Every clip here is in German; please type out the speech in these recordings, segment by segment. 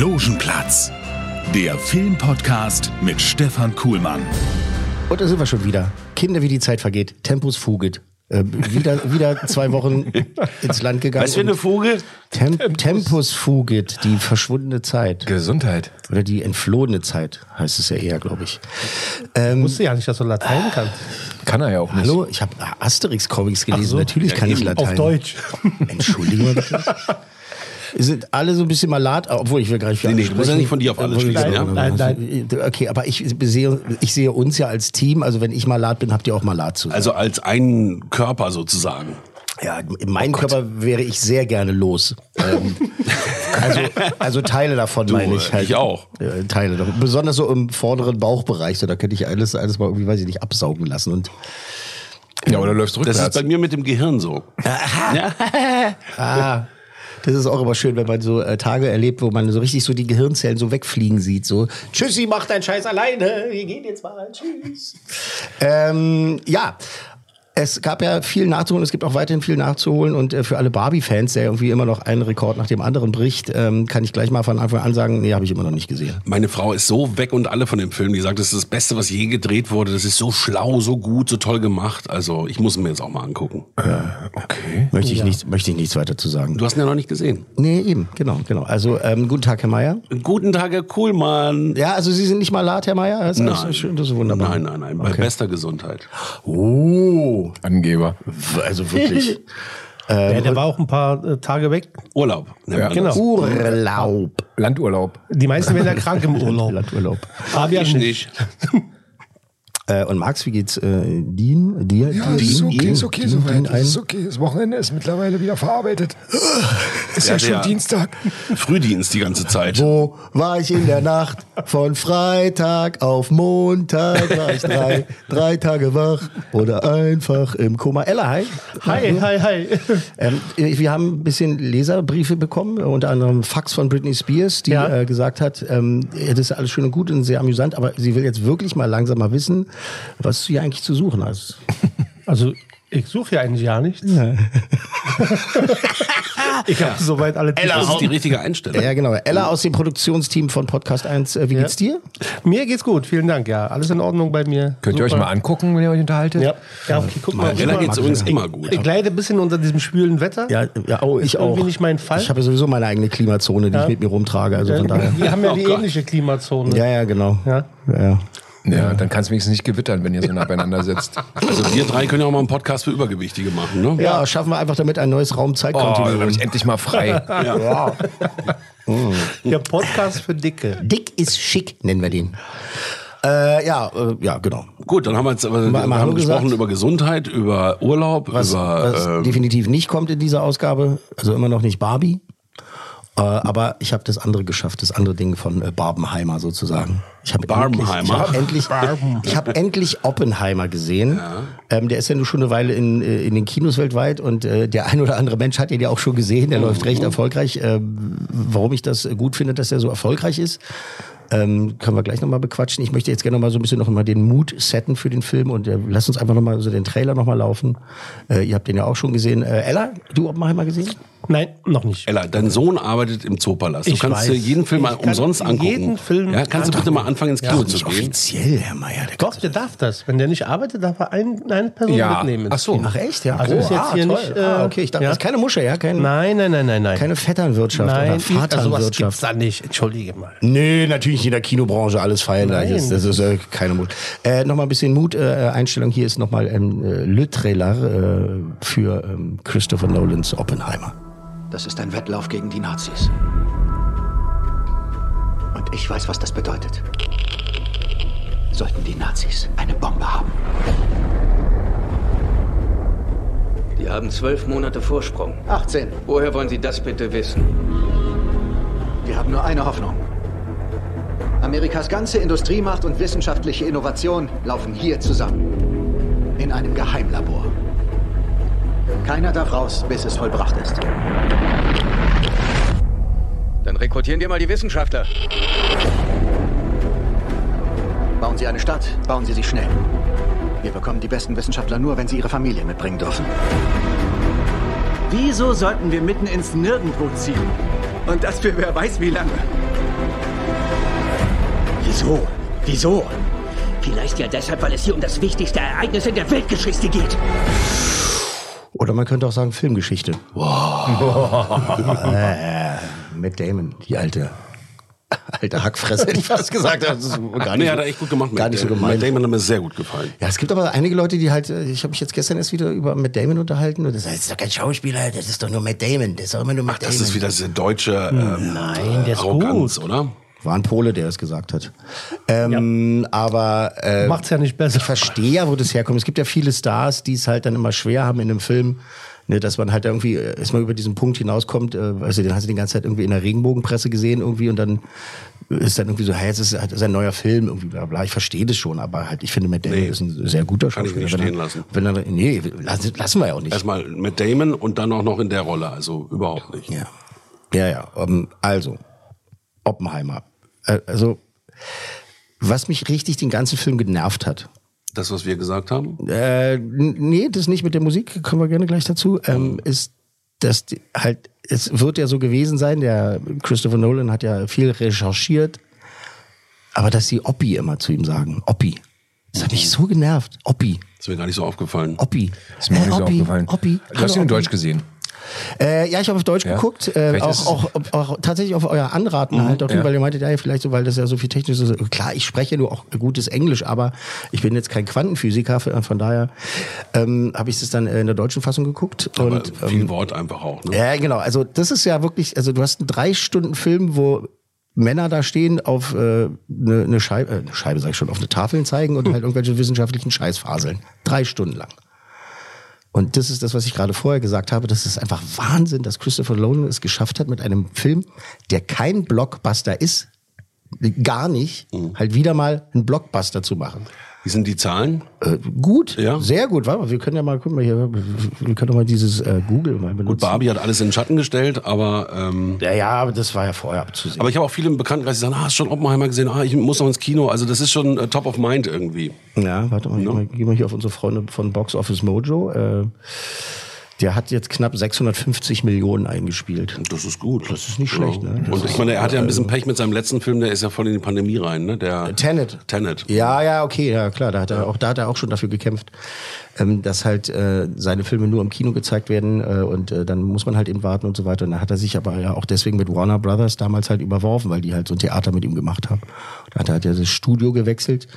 Logenplatz, der Filmpodcast mit Stefan Kuhlmann. Und da sind wir schon wieder. Kinder, wie die Zeit vergeht. Tempus fugit. Äh, wieder, wieder zwei Wochen ins Land gegangen. Was für eine Fuge? Tem Tempus fugit, die verschwundene Zeit. Gesundheit. Oder die entflohene Zeit, heißt es ja eher, glaube ich. Ähm, wusste ja nicht, dass du Latein kannst. Kann er ja auch nicht. hallo, ich habe Asterix-Comics gelesen. so. Natürlich kann ich Latein. Auf Deutsch. Entschuldigung. sind alle so ein bisschen malat, obwohl ich will gar nicht Nee, nee, du musst ja nicht von dir auf alles Obwohl- schließen, ja? Nein, nein. Okay, aber ich sehe, ich sehe uns ja als Team, also wenn ich malat bin, habt ihr auch malat zusammen. Also als ein Körper sozusagen. Ja, in meinem Körper wäre ich sehr gerne los. Ähm, also, also Teile davon Du, meine ich halt. ich auch. Äh, Teile davon. Besonders so im vorderen Bauchbereich. So, da könnte ich alles, alles mal irgendwie, weiß ich nicht, absaugen lassen. Und Ja, oder läufst Das rückwärts. ist bei mir mit dem Gehirn so. Ja. ah, das ist auch immer schön, wenn man so äh, Tage erlebt, wo man so richtig so die Gehirnzellen so wegfliegen sieht. So, Tschüssi, mach deinen Scheiß alleine. Wir gehen jetzt mal. Tschüss. Ähm, ja. Es gab ja viel nachzuholen, es gibt auch weiterhin viel nachzuholen und äh, für alle Barbie-Fans, der irgendwie immer noch einen Rekord nach dem anderen bricht, ähm, kann ich gleich mal von Anfang an sagen, nee, habe ich immer noch nicht gesehen. Meine Frau ist so weg und alle von dem Film. Die sagt, das ist das Beste, was je gedreht wurde. Das ist so schlau, so gut, so toll gemacht. Also ich muss ihn mir jetzt auch mal angucken. Okay. Möchte ich, nicht, möchte ich nichts weiter zu sagen. Du hast ihn ja noch nicht gesehen. Nee, eben, genau, genau. Also, ähm, guten Tag, Herr Meier. Guten Tag, Herr Kuhlmann. Ja, also Sie sind nicht mal lat, Herr Meier? Das ist, das ist schön, das ist wunderbar. Nein, nein, nein. Bei Okay. bester Gesundheit. Oh, Angeber. also wirklich. ja, der war auch ein paar äh, Tage weg. Urlaub. nennt Ja, genau. Urlaub. Landurlaub. Die meisten werden ja krank im Urlaub. Landurlaub. Fabian Ich nicht. Äh, und Max, wie geht's äh, Dien? Dir? Ja, dir, es ist okay, Dien? ist okay Dien- soweit. Es ein? ist okay. Das Wochenende ist mittlerweile wieder verarbeitet. Ist ja, Ja, schon Dienstag. Frühdienst die ganze Zeit. Wo war ich in der Nacht? Von Freitag auf Montag war ich drei, drei Tage wach oder einfach im Koma. Ella, hi. Hi, hi, hi. Ähm, wir haben ein bisschen Leserbriefe bekommen, unter anderem Fax von Britney Spears, die Ja. äh, gesagt hat, ähm, ja, das ist alles schön und gut und sehr amüsant, aber sie will jetzt wirklich mal langsam mal wissen, was du hier eigentlich zu suchen hast. Also, ich suche ja eigentlich ja nichts. ich habe soweit alle Das ist die richtige Einstellung. Ja, genau. Ella aus dem Produktionsteam von Podcast 1. Äh, wie geht's dir? Mir geht's gut, vielen Dank. Ja, alles in Ordnung bei mir. Könnt ihr euch Super. mal angucken, wenn ihr euch unterhaltet? Ja, ja okay, guck mal. Ella geht's übrigens immer gut. Ich leide ein bisschen unter diesem schwülen Wetter. Ja, ja oh, ich Ist auch. irgendwie nicht mein Fall. Ich habe ja sowieso meine eigene Klimazone, die Ja. ich mit mir rumtrage. Also von daher. Wir haben ja Oh die Gott. ähnliche Klimazone. Ja, ja, genau. Ja. Ja, ja. Ja, dann kann es wenigstens nicht gewittern, wenn ihr so nah beieinander sitzt. Also wir drei können ja auch mal einen Podcast für Übergewichtige machen, ne? Ja, schaffen wir einfach damit ein neues Oh, Raum-Zeit-Kontinuum. dann bin ich endlich mal frei. Der Podcast für Dicke. Dick ist schick, nennen wir den. Äh, ja, äh, ja, genau. Gut, dann haben wir jetzt aber wir mal Hallo haben gesprochen gesagt. über Gesundheit, über Urlaub, Was, über was ähm, definitiv nicht kommt in dieser Ausgabe, also immer noch nicht Barbie. Äh, aber ich habe das andere geschafft, das andere Ding von äh, Barbenheimer sozusagen. Ich habe Barbenheimer? endlich, ich habe endlich, ich hab endlich Oppenheimer gesehen. Ähm, der ist ja nur schon eine Weile in, äh, in den Kinos weltweit und äh, der ein oder andere Mensch hat ihn ja auch schon gesehen. Der läuft recht erfolgreich. Ähm, warum ich das gut finde, dass er so erfolgreich ist, ähm, können wir gleich nochmal bequatschen. Ich möchte jetzt gerne noch mal so ein bisschen noch mal den Mut setten für den Film und äh, lass uns einfach noch mal so den Trailer noch mal laufen. Äh, ihr habt den ja auch schon gesehen. Äh, Ella, du Oppenheimer gesehen? Nein, noch nicht. Ella, dein Sohn arbeitet im Zoopalast. Du Ich kannst weiß. dir jeden Film mal umsonst angucken. jeden Film ja, kannst du bitte mal anfangen ins Kino zu gehen? Offiziell, Herr Meier. Der Doch, der darf das. Wenn der nicht arbeitet, darf er ein, eine Person Ja. mitnehmen. ins Ach so. Ach echt, ja. Also ist jetzt hier toll. nicht, äh, ah, okay, ich dachte, ja. das ist keine Musche, ja, kein, Nein, nein, nein, nein, nein. keine Vetternwirtschaft nein, oder ich- also sowas Vaterwirtschaft. gibt's da nicht. Entschuldige mal. Nee, natürlich in der Kinobranche alles feierlich Nein. ist. Das ist äh, keine Mut. Äh, nochmal ein bisschen Mut. Äh, Einstellung hier ist nochmal ähm, äh, Le Trailer äh, für ähm, Christopher Nolans Oppenheimer. Das ist ein Wettlauf gegen die Nazis. Und ich weiß, was das bedeutet. Sollten die Nazis eine Bombe haben, Wir haben zwölf Monate Vorsprung. 18. Woher wollen Sie das bitte wissen? Wir haben nur eine Hoffnung. Amerikas ganze Industriemacht und wissenschaftliche Innovation laufen hier zusammen. In einem Geheimlabor. Keiner darf raus, bis es vollbracht ist. Dann rekrutieren wir mal die Wissenschaftler. Bauen Sie eine Stadt, bauen Sie sie schnell. Wir bekommen die besten Wissenschaftler nur, wenn sie ihre Familie mitbringen dürfen. Wieso sollten wir mitten ins Nirgendwo ziehen? Und das für wer weiß wie lange. Wieso? Wieso? Vielleicht ja deshalb, weil es hier um das wichtigste Ereignis in der Weltgeschichte geht. Oder man könnte auch sagen Filmgeschichte. äh, Matt Damon, die alte, alte Hackfresse, hätte ich fast gesagt. Das ist gar nee, nicht, hat er echt gut gemacht. gar Matt nicht so Damon. gemeint. Matt Damon hat mir sehr gut gefallen. Ja, es gibt aber einige Leute, die halt, äh, ich habe mich jetzt gestern erst wieder über Matt Damon unterhalten und das heißt, das ist doch kein Schauspieler, das ist doch nur Matt Damon, das ist doch immer nur Matt Das Damon. ist wieder diese deutsche ähm, Nein, der ist Arroganz, gut. oder? War ein Pole, der es gesagt hat. Ähm, Aber äh, Macht's ja nicht besser. ich verstehe ja, wo das herkommt. Es gibt ja viele Stars, die es halt dann immer schwer haben in einem Film, ne, dass man halt irgendwie äh, erstmal über diesen Punkt hinauskommt. Äh, also den hast du die ganze Zeit irgendwie in der Regenbogenpresse gesehen irgendwie und dann ist dann irgendwie so, hey, jetzt ist halt ist ein neuer Film irgendwie, bla bla. Ich verstehe das schon, aber halt, ich finde, Matt Damon Nee. ist ein sehr guter Kann ich Schauspieler. nicht Wenn er- stehen lassen. Wenn er, nee, lassen, lassen wir ja auch nicht. Erstmal mit Damon und dann auch noch in der Rolle. Also überhaupt nicht. Ja. Ja, ja. Ähm, also, Oppenheimer. Äh, also, was mich richtig den ganzen Film genervt hat. Das, was wir gesagt haben. Äh, nee, das nicht mit der Musik, kommen wir gerne gleich dazu, ähm, ist, dass die, halt, es wird ja so gewesen sein, der Christopher Nolan hat ja viel recherchiert, aber dass die Oppi immer zu ihm sagen, Oppi. Das hat mich so genervt. Oppi. Ist mir gar nicht so aufgefallen. Oppi. Ist mir auch nicht so Oppi, aufgefallen. Oppi. Du hast ihn in Deutsch gesehen. Äh, ja, ich habe auf Deutsch Ja? geguckt, äh, auch, auch, auch tatsächlich auf euer Anraten halt, auch ja. weil ihr meintet, ja, vielleicht so, weil das ja so viel technisch ist. Klar, ich spreche nur auch gutes Englisch, aber ich bin jetzt kein Quantenphysiker, von daher ähm, habe ich es dann äh, in der deutschen Fassung geguckt. Aber und, viel ähm, Wort einfach auch. Ne? ja, genau. Also das ist ja wirklich, also du hast einen drei Stunden Film, wo Männer da stehen, auf äh, eine, eine Scheibe, äh, eine Scheibe sag ich schon, auf eine Tafel zeigen und halt irgendwelche wissenschaftlichen Scheißfaseln. Drei Stunden lang. Und das ist das, was ich gerade vorher gesagt habe. Das ist einfach Wahnsinn, dass Christopher Nolan es geschafft hat, mit einem Film, der kein Blockbuster ist, gar nicht, halt wieder mal einen Blockbuster zu machen. Wie sind die Zahlen? Äh, gut, Ja. sehr gut. Warte mal, wir können ja mal, gucken wir hier, wir können doch mal dieses äh, Google mal benutzen. Gut, Barbie hat alles in den Schatten gestellt, aber ähm, Ja, ja, aber das war ja vorher abzusehen. aber ich habe auch viele im Bekanntenkreis, die sagen, ah, hast schon Oppenheimer gesehen? Ah, ich muss noch ins Kino. Also das ist schon äh, top of mind irgendwie. Ja, warte mal, geh mal, geh mal hier auf unsere Freunde von Box Office Mojo. Äh, der hat jetzt knapp 650 Millionen eingespielt. Das ist gut. Das ist nicht schlecht, ne? Das Und ich meine, er hat ja ein bisschen Pech mit seinem letzten Film, der ist ja voll in die Pandemie rein, ne? Der Tenet. Tenet. Ja, ja, okay, ja klar, da hat er auch, da hat er auch schon dafür gekämpft, ähm, dass halt äh, seine Filme nur im Kino gezeigt werden äh, und äh, dann muss man halt eben warten und so weiter. Und da hat er sich aber ja auch deswegen mit Warner Brothers damals halt überworfen, weil die halt so ein Theater mit ihm gemacht haben. Da hat er halt ja das Studio gewechselt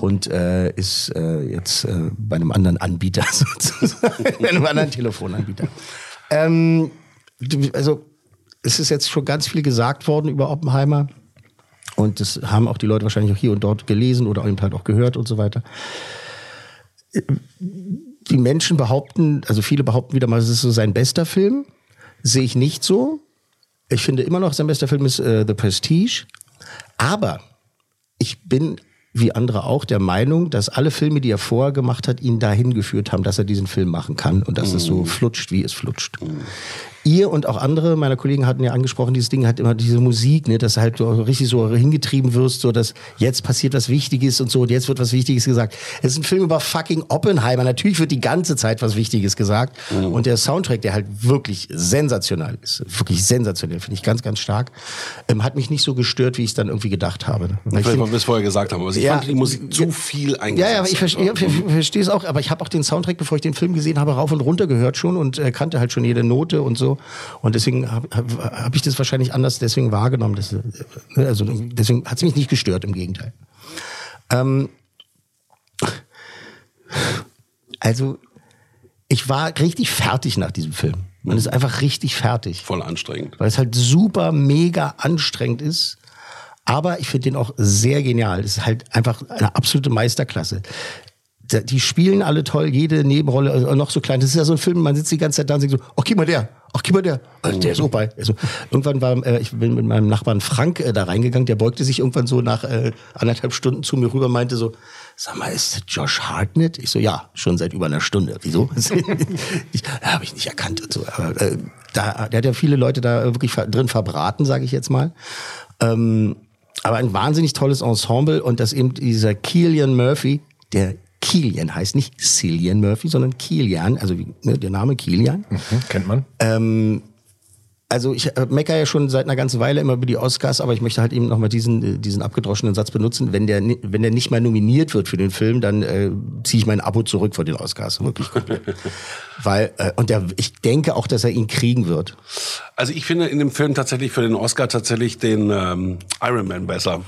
und äh, ist äh, jetzt äh, bei einem anderen Anbieter sozusagen, bei einem anderen Telefonanbieter. Ähm, also es ist jetzt schon ganz viel gesagt worden über Oppenheimer. Und das haben auch die Leute wahrscheinlich auch hier und dort gelesen oder eben halt auch gehört und so weiter. Die Menschen behaupten, also viele behaupten wieder mal, es ist so sein bester Film. Sehe ich nicht so. Ich finde immer noch, sein bester Film ist äh, The Prestige. Aber ich bin, wie andere auch, der Meinung, dass alle Filme, die er vorher gemacht hat, ihn dahin geführt haben, dass er diesen Film machen kann und dass es so flutscht, wie es flutscht. Ihr und auch andere meiner Kollegen hatten ja angesprochen, dieses Ding hat immer diese Musik, ne, dass du halt so richtig so hingetrieben wirst, so dass jetzt passiert was Wichtiges und so und jetzt wird was Wichtiges gesagt. Es ist ein Film über fucking Oppenheimer. Natürlich wird die ganze Zeit was Wichtiges gesagt. Und der Soundtrack, der halt wirklich sensationell ist, wirklich sensationell, finde ich ganz, ganz stark, ähm, hat mich nicht so gestört, wie ich es dann irgendwie gedacht habe. Weil ich Vielleicht, find- weil wir es vorher gesagt haben. Aber ich Ja. fand die Musik zu viel eingesetzt. ja, ja, aber ich verstehe, verstehe es auch, aber ich habe auch den Soundtrack, bevor ich den Film gesehen habe, rauf und runter gehört schon und äh, kannte halt schon jede Note und so. Und deswegen habe hab, ich das wahrscheinlich anders deswegen wahrgenommen. Das, äh, also deswegen hat es mich nicht gestört, im Gegenteil. Ähm, also, ich war richtig fertig nach diesem Film. Man ist einfach richtig fertig. Voll anstrengend. Weil es halt super, mega anstrengend ist. Aber ich finde den auch sehr genial. Das ist halt einfach eine absolute Meisterklasse. Die spielen alle toll, jede Nebenrolle äh, noch so klein. Das ist ja so ein Film, man sitzt die ganze Zeit da und denkt so, ach, guck mal der, ach, guck mal der. Der ist bei. Also, irgendwann war, äh, ich bin mit meinem Nachbarn Frank äh, da reingegangen, der beugte sich irgendwann so nach äh, anderthalb Stunden zu mir rüber, meinte so, sag mal, ist das Josh Hartnett? Ich so, ja, schon seit über einer Stunde. Wieso? habe ich nicht erkannt und so. Aber, äh, da, der hat ja viele Leute da wirklich drin verbraten, sage ich jetzt mal. Ähm, aber ein wahnsinnig tolles Ensemble und das eben dieser Killian Murphy, der Kilian heißt nicht Cillian Murphy, sondern Kilian, also wie, ne, der Name Kilian. kennt man. Ähm, also ich äh, mecker ja schon seit einer ganzen Weile immer über die Oscars, aber ich möchte halt eben nochmal diesen, äh, diesen abgedroschenen Satz benutzen. Wenn der, wenn der nicht mal nominiert wird für den Film, dann äh, ziehe ich mein Abo zurück vor den Oscars. Wirklich komplett. Weil, äh, und der, ich denke auch, dass er ihn kriegen wird. Also ich finde in dem Film tatsächlich für den Oscar tatsächlich den ähm, Iron Man besser.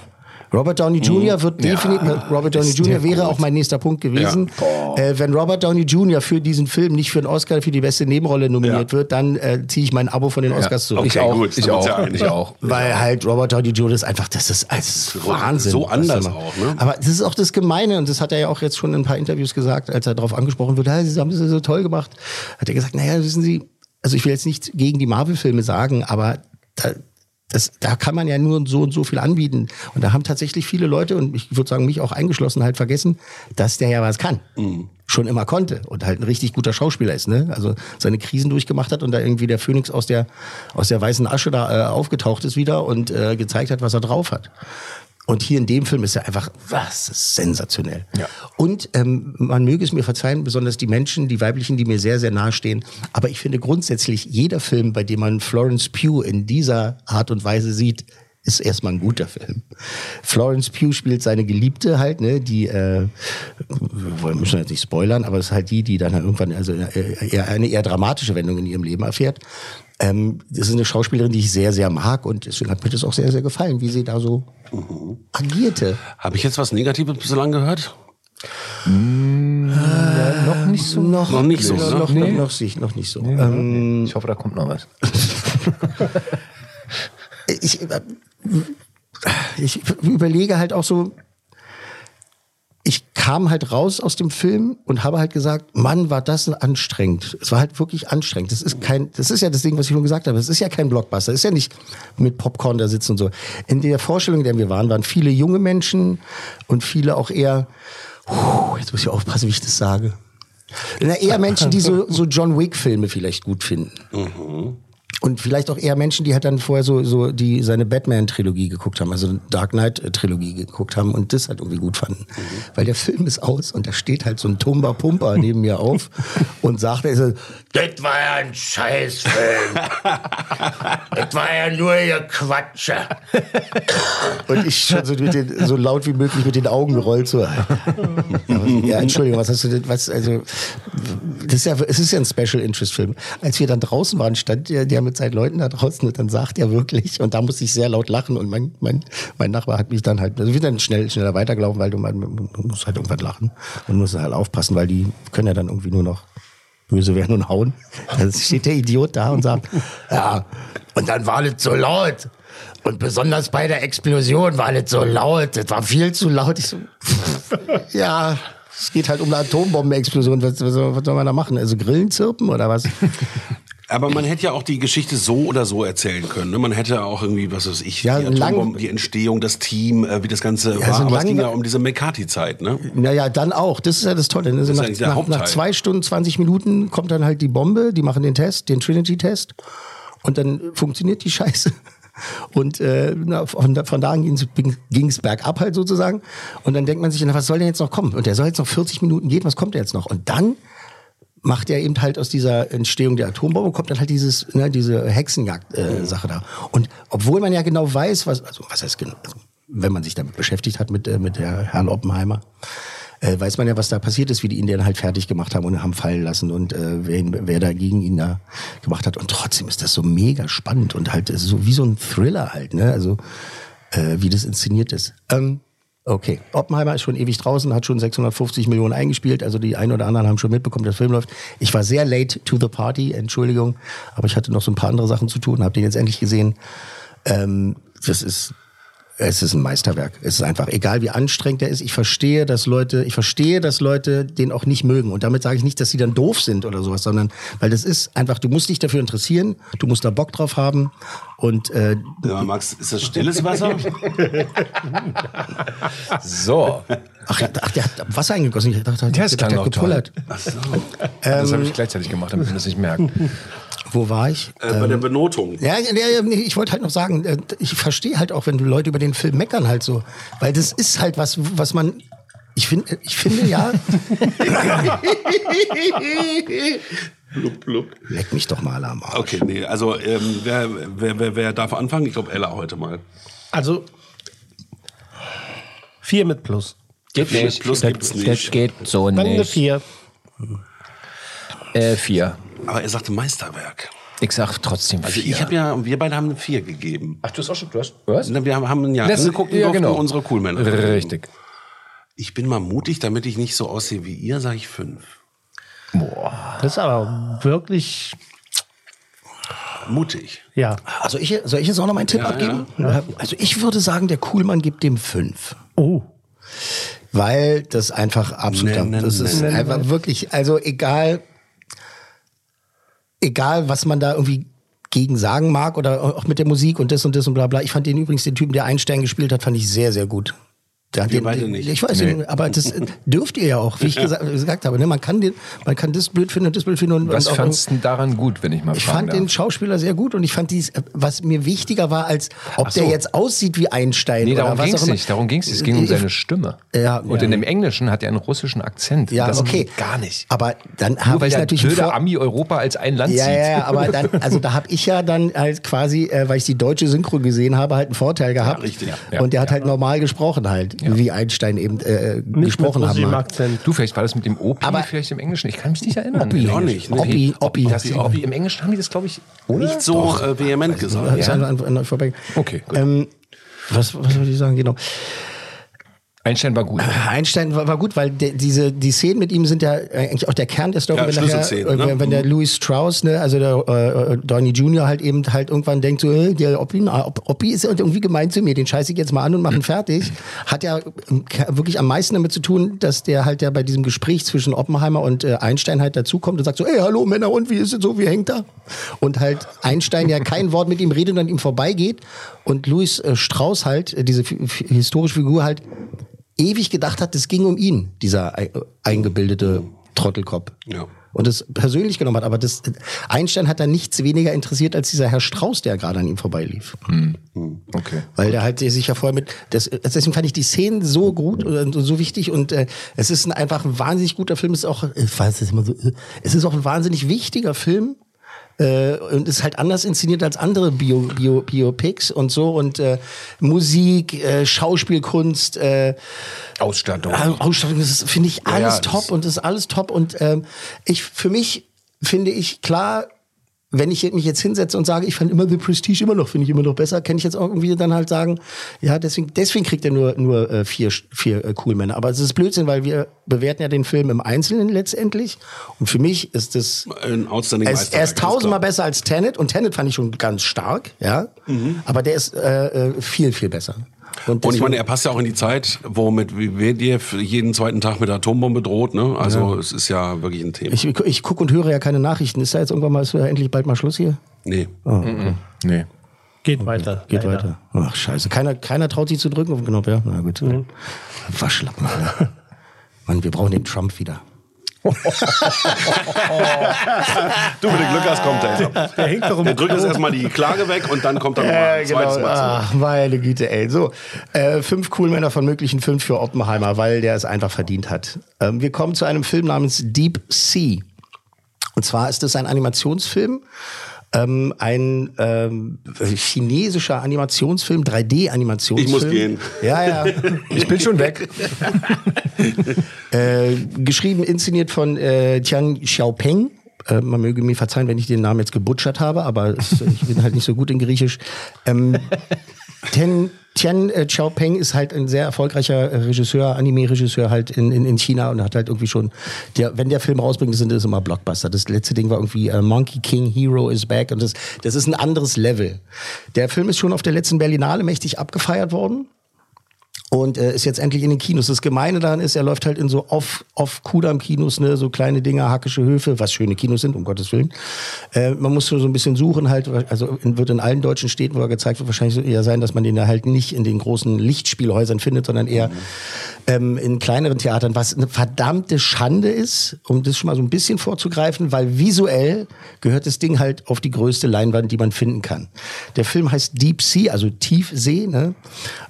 Robert Downey Jr. wird definitiv, Robert Downey Jr. wäre gut. auch mein nächster Punkt gewesen. Äh, wenn Robert Downey Jr. für diesen Film nicht für den Oscar für die beste Nebenrolle nominiert wird, dann äh, ziehe ich mein Abo von den Oscars zurück. ich auch, ich auch, ich auch. Weil halt Robert Downey Jr. ist einfach, das ist, das ist Wahnsinn. so anders er auch, ne? Aber das ist auch das Gemeine und das hat er ja auch jetzt schon in ein paar Interviews gesagt, als er darauf angesprochen wird, "Ja, Sie haben das so toll gemacht. Hat er gesagt, naja, wissen Sie, also ich will jetzt nicht gegen die Marvel-Filme sagen, aber da, das, da kann man ja nur so und so viel anbieten. Und da haben tatsächlich viele Leute, und ich würde sagen, mich auch eingeschlossen, halt vergessen, dass der ja was kann. Schon immer konnte und halt ein richtig guter Schauspieler ist, ne? Also seine Krisen durchgemacht hat und da irgendwie der Phönix aus der, aus der weißen Asche da äh, aufgetaucht ist wieder und äh, gezeigt hat, was er drauf hat. Und hier in dem Film ist er einfach, was, ist sensationell. Ja. Und ähm, man möge es mir verzeihen, besonders die Menschen, die weiblichen, die mir sehr, sehr nahe stehen. Aber ich finde grundsätzlich, jeder Film, bei dem man Florence Pugh in dieser Art und Weise sieht, ist erstmal ein guter Film. Florence Pugh spielt seine Geliebte halt, ne, die, äh, wir müssen jetzt nicht spoilern, aber es ist halt die, die dann halt irgendwann also äh, eher, eine eher dramatische Wendung in ihrem Leben erfährt. Ähm, das ist eine Schauspielerin, die ich sehr, sehr mag und deswegen hat mir das auch sehr, sehr gefallen, wie sie da so agierte. Habe ich jetzt was Negatives bislang gehört? noch nicht so. Noch, Noch nicht so, noch, ne? noch, Nee. noch, noch, sich- noch nicht so. Ähm, Ich hoffe, da kommt noch was. ich, äh, ich überlege halt auch so, ich kam halt raus aus dem Film und habe halt gesagt, Mann, war das anstrengend. Es war halt wirklich anstrengend. Das ist kein, das ist ja das Ding, was ich schon gesagt habe. Es ist ja kein Blockbuster. Es ist ja nicht mit Popcorn da sitzen und so. In der Vorstellung, in der wir waren, waren viele junge Menschen und viele auch eher, Puh, jetzt muss ich aufpassen, wie ich das sage. Na, eher Menschen, die so, so John Wick-Filme vielleicht gut finden. Und vielleicht auch eher Menschen, die halt dann vorher so, so die seine Batman-Trilogie geguckt haben, also Dark Knight-Trilogie geguckt haben und das halt irgendwie gut fanden. Weil der Film ist aus und da steht halt so ein Tumba Pumper neben mir auf und sagt, er so, das war ja ein Scheißfilm. das war ja nur ihr Quatsche. und ich schon so, mit den, so laut wie möglich mit den Augen gerollt so. Ja, Entschuldigung, was hast du denn, was, also, das ist ja, es ist ja ein Special Interest Film. Als wir dann draußen waren, stand der, der mit seinen Leuten da draußen und dann sagt er wirklich, und da musste ich sehr laut lachen und mein, mein, mein Nachbar hat mich dann halt, also wir sind dann schnell, schneller weitergelaufen, weil du, man, man muss halt irgendwann lachen und muss halt aufpassen, weil die können ja dann irgendwie nur noch böse werden und hauen. Dann steht der Idiot da und sagt, ja, und dann war das so laut. Und besonders bei der Explosion war das so laut. Das war viel zu laut. Ich so, ja, es geht halt um eine Atombombenexplosion. Was, was soll man da machen? Also Grillen zirpen oder was? Aber man hätte ja auch die Geschichte so oder so erzählen können. Ne? Man hätte auch irgendwie, was weiß ich, Ja, die, Atombomben, die Entstehung, das Team, äh, wie das Ganze Ja, war. so Aber es ging ja um diese McCarthy-Zeit. Ne? Naja, dann auch. Das ist ja das Tolle. Also ist nach, nach, nach zwei Stunden, 20 Minuten kommt dann halt die Bombe. Die machen den Test, den Trinity-Test. Und dann funktioniert die Scheiße. Und äh, na, von, da- von da an ging es bergab halt sozusagen. Und dann denkt man sich, na, was soll denn jetzt noch kommen? Und der soll jetzt noch 40 Minuten gehen, was kommt der jetzt noch? Und dann macht er eben halt aus dieser Entstehung der Atombombe, kommt dann halt dieses, ne, diese Hexenjagd-Sache da. Und obwohl man ja genau weiß, was, also was heißt genau, also, wenn man sich damit beschäftigt hat mit, äh, mit der Herrn Oppenheimer, äh, weiß man ja, was da passiert ist, wie die ihn dann halt fertig gemacht haben und haben fallen lassen und äh, wer, ihn, wer da gegen ihn da gemacht hat. Und trotzdem ist das so mega spannend und halt so wie so ein Thriller halt, ne? Also äh, wie das inszeniert ist. Ähm, okay, Oppenheimer ist schon ewig draußen, hat schon 650 Millionen eingespielt, also die einen oder anderen haben schon mitbekommen, dass der Film läuft. Ich war sehr late to the party, Entschuldigung, aber ich hatte noch so ein paar andere Sachen zu tun, habe den jetzt endlich gesehen. Ähm, das ist Es ist ein Meisterwerk. Es ist einfach, egal wie anstrengend er ist, ich verstehe, dass Leute, ich verstehe, dass Leute den auch nicht mögen. Und damit sage ich nicht, dass sie dann doof sind oder sowas, sondern weil das ist einfach, du musst dich dafür interessieren, du musst da Bock drauf haben. Und äh, Ja, Max, ist das stilles Wasser? So. ach, ach, der hat Wasser eingegossen. Ich dachte, Das der, der auch hat gepullert. Ach so. das habe ich gleichzeitig gemacht, damit wir das nicht merken. Wo war ich? Äh, bei der Benotung. Ja, ja, ja, ich wollte halt noch sagen, äh, ich verstehe halt auch, wenn du Leute über den Film meckern halt so, weil das ist halt was, was man ich finde, ich finde ja. Blub, blub. Leck mich doch mal am Arsch. Okay, nee, also ähm, wer, wer, wer, wer darf anfangen? Ich glaube Ella heute mal. Also vier mit Plus. Geht nicht. Plus das, gibt's Das nicht. geht so Dann eine nicht. vier. Äh, vier. Aber er sagte Meisterwerk. Ich sag trotzdem Also vier. ich habe ja, wir beide haben eine vier gegeben. Ach, du hast auch schon, du hast, was? Na, Wir haben, haben ihn ja Das- angeguckt und ja, genau. unsere Coolmänner. Richtig. Ich bin mal mutig, damit ich nicht so aussehe wie ihr, sage ich fünf. Das ist aber wirklich, Mutig. ja. Also ich, soll ich jetzt auch noch meinen Tipp Ja, abgeben? Also ich würde sagen, der Kuhlmann gibt dem fünf. Oh. Weil das einfach absolut, Nee, nee, das ist nee. einfach wirklich, also egal, egal was man da irgendwie gegen sagen mag oder auch mit der Musik und das und das und bla bla. Ich fand den übrigens, den Typen, der Einstein gespielt hat, fand ich sehr, sehr gut. Der hat den, beide den, nicht. Ich weiß nicht, aber das äh, dürft ihr ja auch, wie ich gesagt, gesagt habe. Ne? Man kann den, man kann das blöd finden und das blöd finden und, Was und fandst du daran gut, wenn ich mal ich fand den darf? Schauspieler sehr gut und ich fand dies, was mir wichtiger war, als ob so. der jetzt aussieht wie Einstein Nee, darum ging es nicht. Darum ging es. Es ging um seine Stimme. Ja, und ja. in dem Englischen hat er einen russischen Akzent. Ja, das okay. gar nicht. Aber dann habe ich natürlich blöde Vor- Ami Europa als ein Land ja, sieht. ja, ja, aber dann, also da habe ich ja dann halt quasi, äh, weil ich die deutsche Synchro gesehen habe, halt einen Vorteil gehabt. richtig. Ja, und der hat halt normal gesprochen halt, wie Einstein eben äh, Nicht gesprochen haben mag. Akzent. Du, vielleicht war das mit dem Opi, Aber- vielleicht im Englischen. Ich kann mich nicht erinnern. Oppi. Im Auch Englischen. nicht, ne? Oppi, Oppi. Das die Oppi. Im Englischen haben die das, glaube ich, oder? Nicht so äh, vehement gesagt. Vorbei. Okay, gut. Ähm, was, was soll ich sagen? Genau. Einstein war gut. Einstein war, war gut, weil de, diese die Szenen mit ihm sind ja eigentlich auch der Kern der Story, Ja, wenn, nachher, Schlüsselszenen, äh, ne? wenn der Louis Strauss, ne, also der äh, äh, Downey Jr. halt eben halt irgendwann denkt so, äh, der Oppi, ah, Op- Oppi ist ja irgendwie gemein zu mir, den scheiße ich jetzt mal an und mache ihn fertig, hat ja ähm, wirklich am meisten damit zu tun, dass der halt ja bei diesem Gespräch zwischen Oppenheimer und äh, Einstein halt dazukommt und sagt so, ey, hallo Männer, und wie ist es so, wie hängt er? Und halt Einstein ja kein Wort mit ihm redet und an ihm vorbeigeht und Louis äh, Strauss halt, äh, diese historische Figur halt ewig gedacht hat, es ging um ihn, dieser ei- eingebildete Trottelkopf. Ja. Und es persönlich genommen hat. Aber das, Einstein hat da nichts weniger interessiert als dieser Herr Strauß, der gerade an ihm vorbeilief. Okay. Weil der halt sich ja vorher mit. Das, deswegen fand ich die Szenen so gut und so wichtig und äh, es ist ein, einfach ein wahnsinnig guter Film. Es ist auch, ich weiß es immer so, es ist auch ein wahnsinnig wichtiger Film. Äh, und ist halt anders inszeniert als andere Bio, Bio, Biopics und so und äh, Musik, äh, Schauspielkunst, äh, Ausstattung. Ausstattung, das finde ich Ja, alles ja, top das- und das ist alles top und ähm, ich für mich finde ich klar, wenn ich mich jetzt hinsetze und sage, ich fand immer The Prestige immer noch, finde ich immer noch besser, kann ich jetzt auch irgendwie dann halt sagen, ja, deswegen, deswegen kriegt er nur, nur äh, vier, vier äh, Coolmänner. Aber es ist Blödsinn, weil wir bewerten ja den Film im Einzelnen letztendlich. Und für mich ist das Ein outstanding ist, er ist tausendmal besser als Tenet und Tenet fand ich schon ganz stark, ja. Aber der ist äh, äh, viel, viel besser. Und ich deswegen- meine, er passt ja auch in die Zeit, wo mit Medvedev jeden zweiten Tag mit der Atombombe droht. Ne? Also es ist ja wirklich ein Thema. Ich, ich gucke und höre ja keine Nachrichten. Ist da jetzt irgendwann mal ist ja endlich bald mal Schluss hier? nee. Nee. Geht weiter. Geht leider. weiter. Ach scheiße. Keiner, keiner traut sich zu drücken auf den Knopf, ja? Na gut. Waschlappen. Alter. Mann, wir brauchen den Trump wieder. Du, wenn du Glück hast, kommt er. Der hängt doch um Der drückt jetzt erstmal die Klage weg und dann kommt er nochmal ein zweites Mal. Ach, meine Güte, ey. So, äh, fünf Coolmänner von möglichen fünf für Oppenheimer, weil der es einfach verdient hat. Ähm, wir kommen zu einem Film namens Deep Sea. Und zwar ist es ein Animationsfilm, ähm, ein ähm, chinesischer Animationsfilm, 3D-Animationsfilm. Ich muss gehen. Ja, ja. Ich bin schon weg. äh, geschrieben, inszeniert von äh, Tian Xiaopeng. Äh, man möge mir verzeihen, wenn ich den Namen jetzt gebutschert habe, aber ich bin halt nicht so gut in Griechisch. Ähm, Ten Tian äh, Xiaopeng ist halt ein sehr erfolgreicher äh, Regisseur, Anime-Regisseur halt in, in, in China und hat halt irgendwie schon, der, wenn der Film rausbringt, sind das immer Blockbuster. Das letzte Ding war irgendwie äh, Monkey King Hero is Back und das, das ist ein anderes Level. Der Film ist schon auf der letzten Berlinale mächtig abgefeiert worden und äh, ist jetzt endlich in den Kinos. Das Gemeine daran ist, er läuft halt in so off off Kudam Kinos, ne, so kleine Dinger, hackische Höfe, was schöne Kinos sind, um Gottes Willen. Äh, man muss so ein bisschen suchen halt, also wird in allen deutschen Städten, wo er gezeigt wird, wahrscheinlich eher sein, dass man den halt nicht in den großen Lichtspielhäusern findet, sondern eher ähm, in kleineren Theatern, was eine verdammte Schande ist, um das schon mal so ein bisschen vorzugreifen, weil visuell gehört das Ding halt auf die größte Leinwand, die man finden kann. Der Film heißt Deep Sea, also Tiefsee, ne?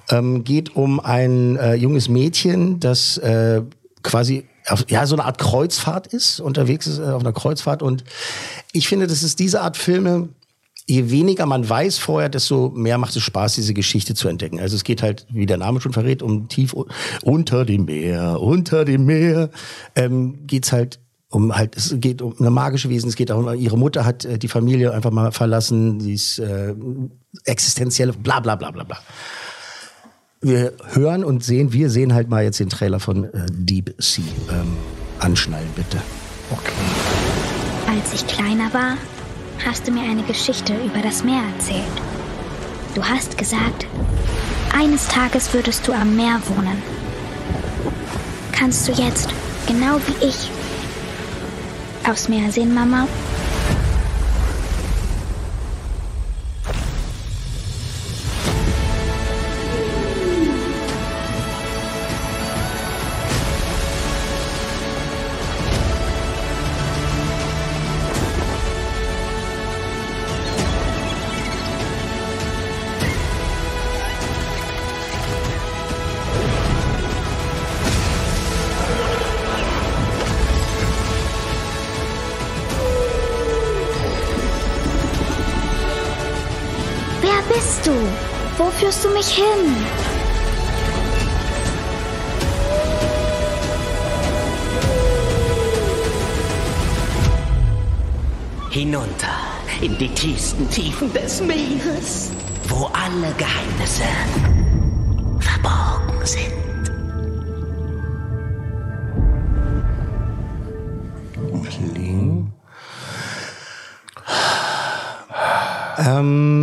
ähm, geht um ein äh, junges Mädchen, das äh, quasi auf, ja so eine Art Kreuzfahrt ist, unterwegs ist äh, auf einer Kreuzfahrt und ich finde, das ist diese Art Filme, je weniger man weiß vorher, desto mehr macht es Spaß, diese Geschichte zu entdecken. Also es geht halt, wie der Name schon verrät, um tief unter dem Meer, unter dem Meer, ähm, geht's halt um halt, es geht um eine magische Wesen, es geht auch um, ihre Mutter hat äh, die Familie einfach mal verlassen, sie ist äh, existenzielle, bla bla bla bla bla. Wir hören und sehen, wir sehen halt mal jetzt den Trailer von äh, Deep Sea. Ähm, anschnallen bitte. Als ich kleiner war, hast du mir eine Geschichte über das Meer erzählt. Du hast gesagt, eines Tages würdest du am Meer wohnen. Kannst du jetzt, genau wie ich, aufs Meer sehen, Mama? Bist du? Wo führst du mich hin? Hinunter in die tiefsten Tiefen des Meeres, wo alle Geheimnisse verborgen sind. Ähm,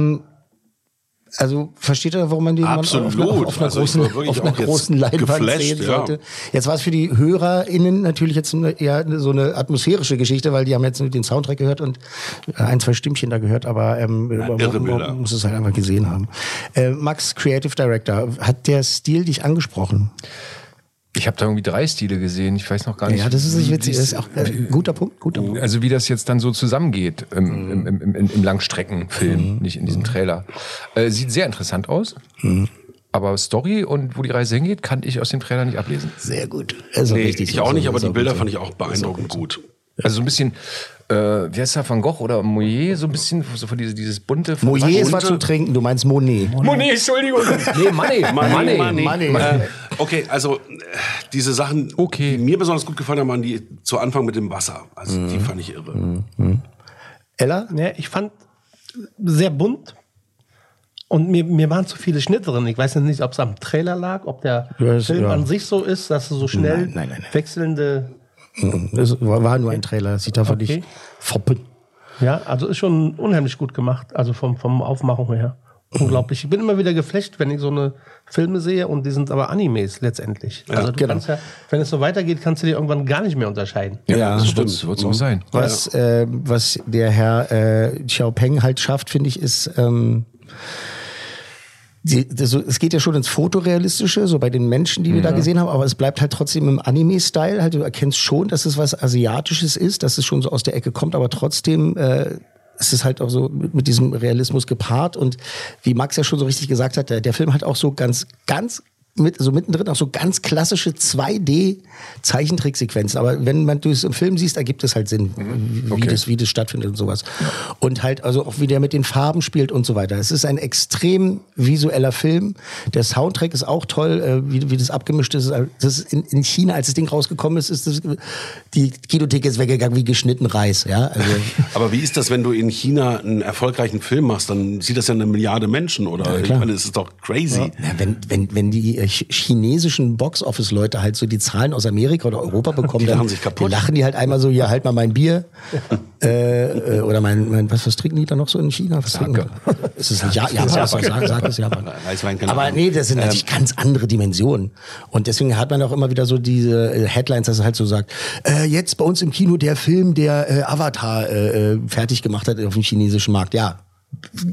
also versteht ihr, warum man den Absolut. auf, einer- auf einer Also großen, auf einer großen Leinwand sehen ja. sollte? Jetzt war es für die HörerInnen natürlich jetzt eher so eine atmosphärische Geschichte, weil die haben jetzt den Soundtrack gehört und ein, zwei Stimmchen da gehört, aber ähm, man muss es halt einfach gesehen haben. Äh, Max, Creative Director, hat der Stil dich angesprochen? Ich habe da irgendwie drei Stile gesehen. Ich weiß noch gar nicht. Ja, das ist nicht witzig. Das ist auch äh, ein guter Punkt. Guter Punkt. Also wie das jetzt dann so zusammengeht im, im, im, im, im Langstreckenfilm, nicht in diesem Trailer. Äh, sieht sehr interessant aus. Aber Story und wo die Reise hingeht, kann ich aus dem Trailer nicht ablesen. Sehr gut. Also Nee, richtig ich so. auch nicht, aber die Bilder gut. fand ich auch beeindruckend gut. Also so ein bisschen, äh, wie heißt der, Van Gogh oder Moyer, so ein bisschen, so von diese, dieses bunte... Moyer ist was zum Trinken, du meinst Monet. Monet, Entschuldigung. Nee, Money. Money, Money. Money. Äh, okay, also äh, diese Sachen, Okay. die mir besonders gut gefallen haben, waren die zu Anfang mit dem Wasser. Also die fand ich irre. Ella? Ja, ich fand sehr bunt. Und mir, mir waren zu viele Schnitte drin. Ich weiß jetzt nicht, ob es am Trailer lag, ob der Film ja. an sich so ist, dass es so schnell Nein, nein, nein, nein. wechselnde. Das war, nur ein Trailer, das sieht einfach Okay. nicht foppen. Ja, also ist schon unheimlich gut gemacht. Also vom, vom Aufmachung her. Unglaublich. Ich bin immer wieder geflasht, wenn ich so eine Filme sehe und die sind aber Animes letztendlich. also du genau. kannst ja, wenn es so weitergeht, kannst du die irgendwann gar nicht mehr unterscheiden. Ja, das stimmt. Wird es auch sein. Was, äh, was der Herr äh, Xiaopeng halt schafft, finde ich, ist, ähm, die, das, es geht ja schon ins Fotorealistische, so bei den Menschen, die wir da gesehen haben, aber es bleibt halt trotzdem im Anime-Style. Halt, du erkennst schon, dass es was Asiatisches ist, dass es schon so aus der Ecke kommt, aber trotzdem äh, es ist halt auch so mit, mit diesem Realismus gepaart. Und wie Max ja schon so richtig gesagt hat, der, der Film hat auch so ganz, ganz mit, so mittendrin auch so ganz klassische 2D-Zeichentricksequenzen. Aber wenn man du es im Film siehst, ergibt es halt Sinn, wie, Okay. das, wie das stattfindet und sowas. Und halt also auch wie der mit den Farben spielt und so weiter. Es ist ein extrem visueller Film. Der Soundtrack ist auch toll, äh, wie, wie das abgemischt ist. Das ist in, in China, als das Ding rausgekommen ist, ist das, die Kinothek ist weggegangen wie geschnitten Reis. Ja, also Aber wie ist das, wenn du in China einen erfolgreichen Film machst? Dann sieht das ja eine Milliarde Menschen, oder? ich meine, das ist doch crazy. Ja, wenn, wenn, wenn die ch- chinesischen Box-Office-Leute halt so die Zahlen aus Amerika oder Europa bekommen, Die dann lachen sich kaputt. die lachen die halt einmal so, ja, halt mal mein Bier. äh, äh, oder mein, mein, was, was trinken die da noch so in China? Was trinken? Ist es nicht ja, ja, ja, sag, sag es Japan. Keine Aber nee, das sind natürlich ganz andere Dimensionen. Und deswegen hat man auch immer wieder so diese äh, Headlines, dass es halt so sagt, äh, jetzt bei uns im Kino der Film, der äh, Avatar fertig gemacht hat auf dem chinesischen Markt. Ja,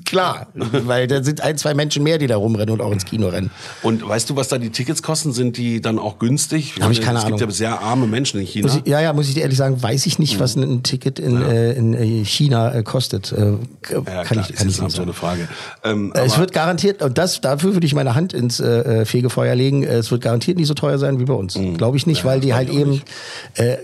klar, weil da sind ein, zwei Menschen mehr, die da rumrennen und auch ins Kino rennen. Und weißt du, was da die Tickets kosten? Sind die dann auch günstig? Hab ich keine es gibt Ahnung. ja sehr arme Menschen in China. Ich, ja, ja, muss ich dir ehrlich sagen, weiß ich nicht, was ein, Ticket in, äh, in äh, China äh, kostet. Äh, ja, kann klar, ich, kann ist ich so eine Frage. Ähm, Äh, Es wird garantiert, und das, dafür würde ich meine Hand ins Fegefeuer legen, es wird garantiert nicht so teuer sein wie bei uns. Mhm. Glaube ich nicht, weil die halt eben,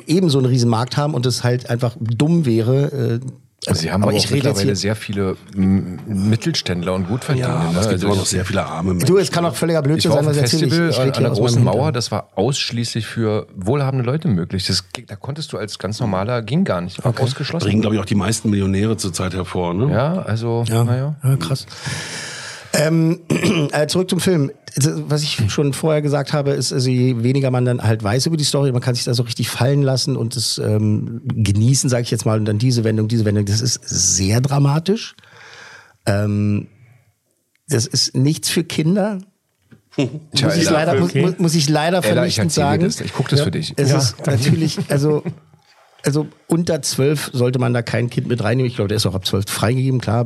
eben so einen riesen Markt haben und es halt einfach dumm wäre. Also Sie haben aber, ich auch rede mittlerweile sehr viele m, Mittelständler und Gutverdienende. ja, aber ne? es gibt Also immer noch ich- sehr viele arme Menschen. Du, es kann auch völliger Ich Blödsinn sein, was erzähle ich. Ich an der großen Mauer, das war ausschließlich für wohlhabende Leute möglich. Das, da konntest du als ganz normaler, ging gar nicht, war ausgeschlossen. bringen, glaube ich, auch die meisten Millionäre zurzeit hervor. Ne? Ja, also, Ja, naja. ja krass. Ähm, äh, zurück zum Film. Was ich schon vorher gesagt habe, ist, also je weniger man dann halt weiß über die Story, man kann sich da so richtig fallen lassen und es ähm, genießen, sage ich jetzt mal, und dann diese Wendung, diese Wendung. Das ist sehr dramatisch. Ähm, das ist nichts für Kinder. Tja, muss, ich leider, muss, okay. muss, muss ich leider ich vernichtend erzähle sagen. das. Ich gucke das Ja. für dich. Es Ja, ist natürlich, also, also unter zwölf sollte man da kein Kind mit reinnehmen. Ich glaube, der ist auch ab zwölf freigegeben, klar.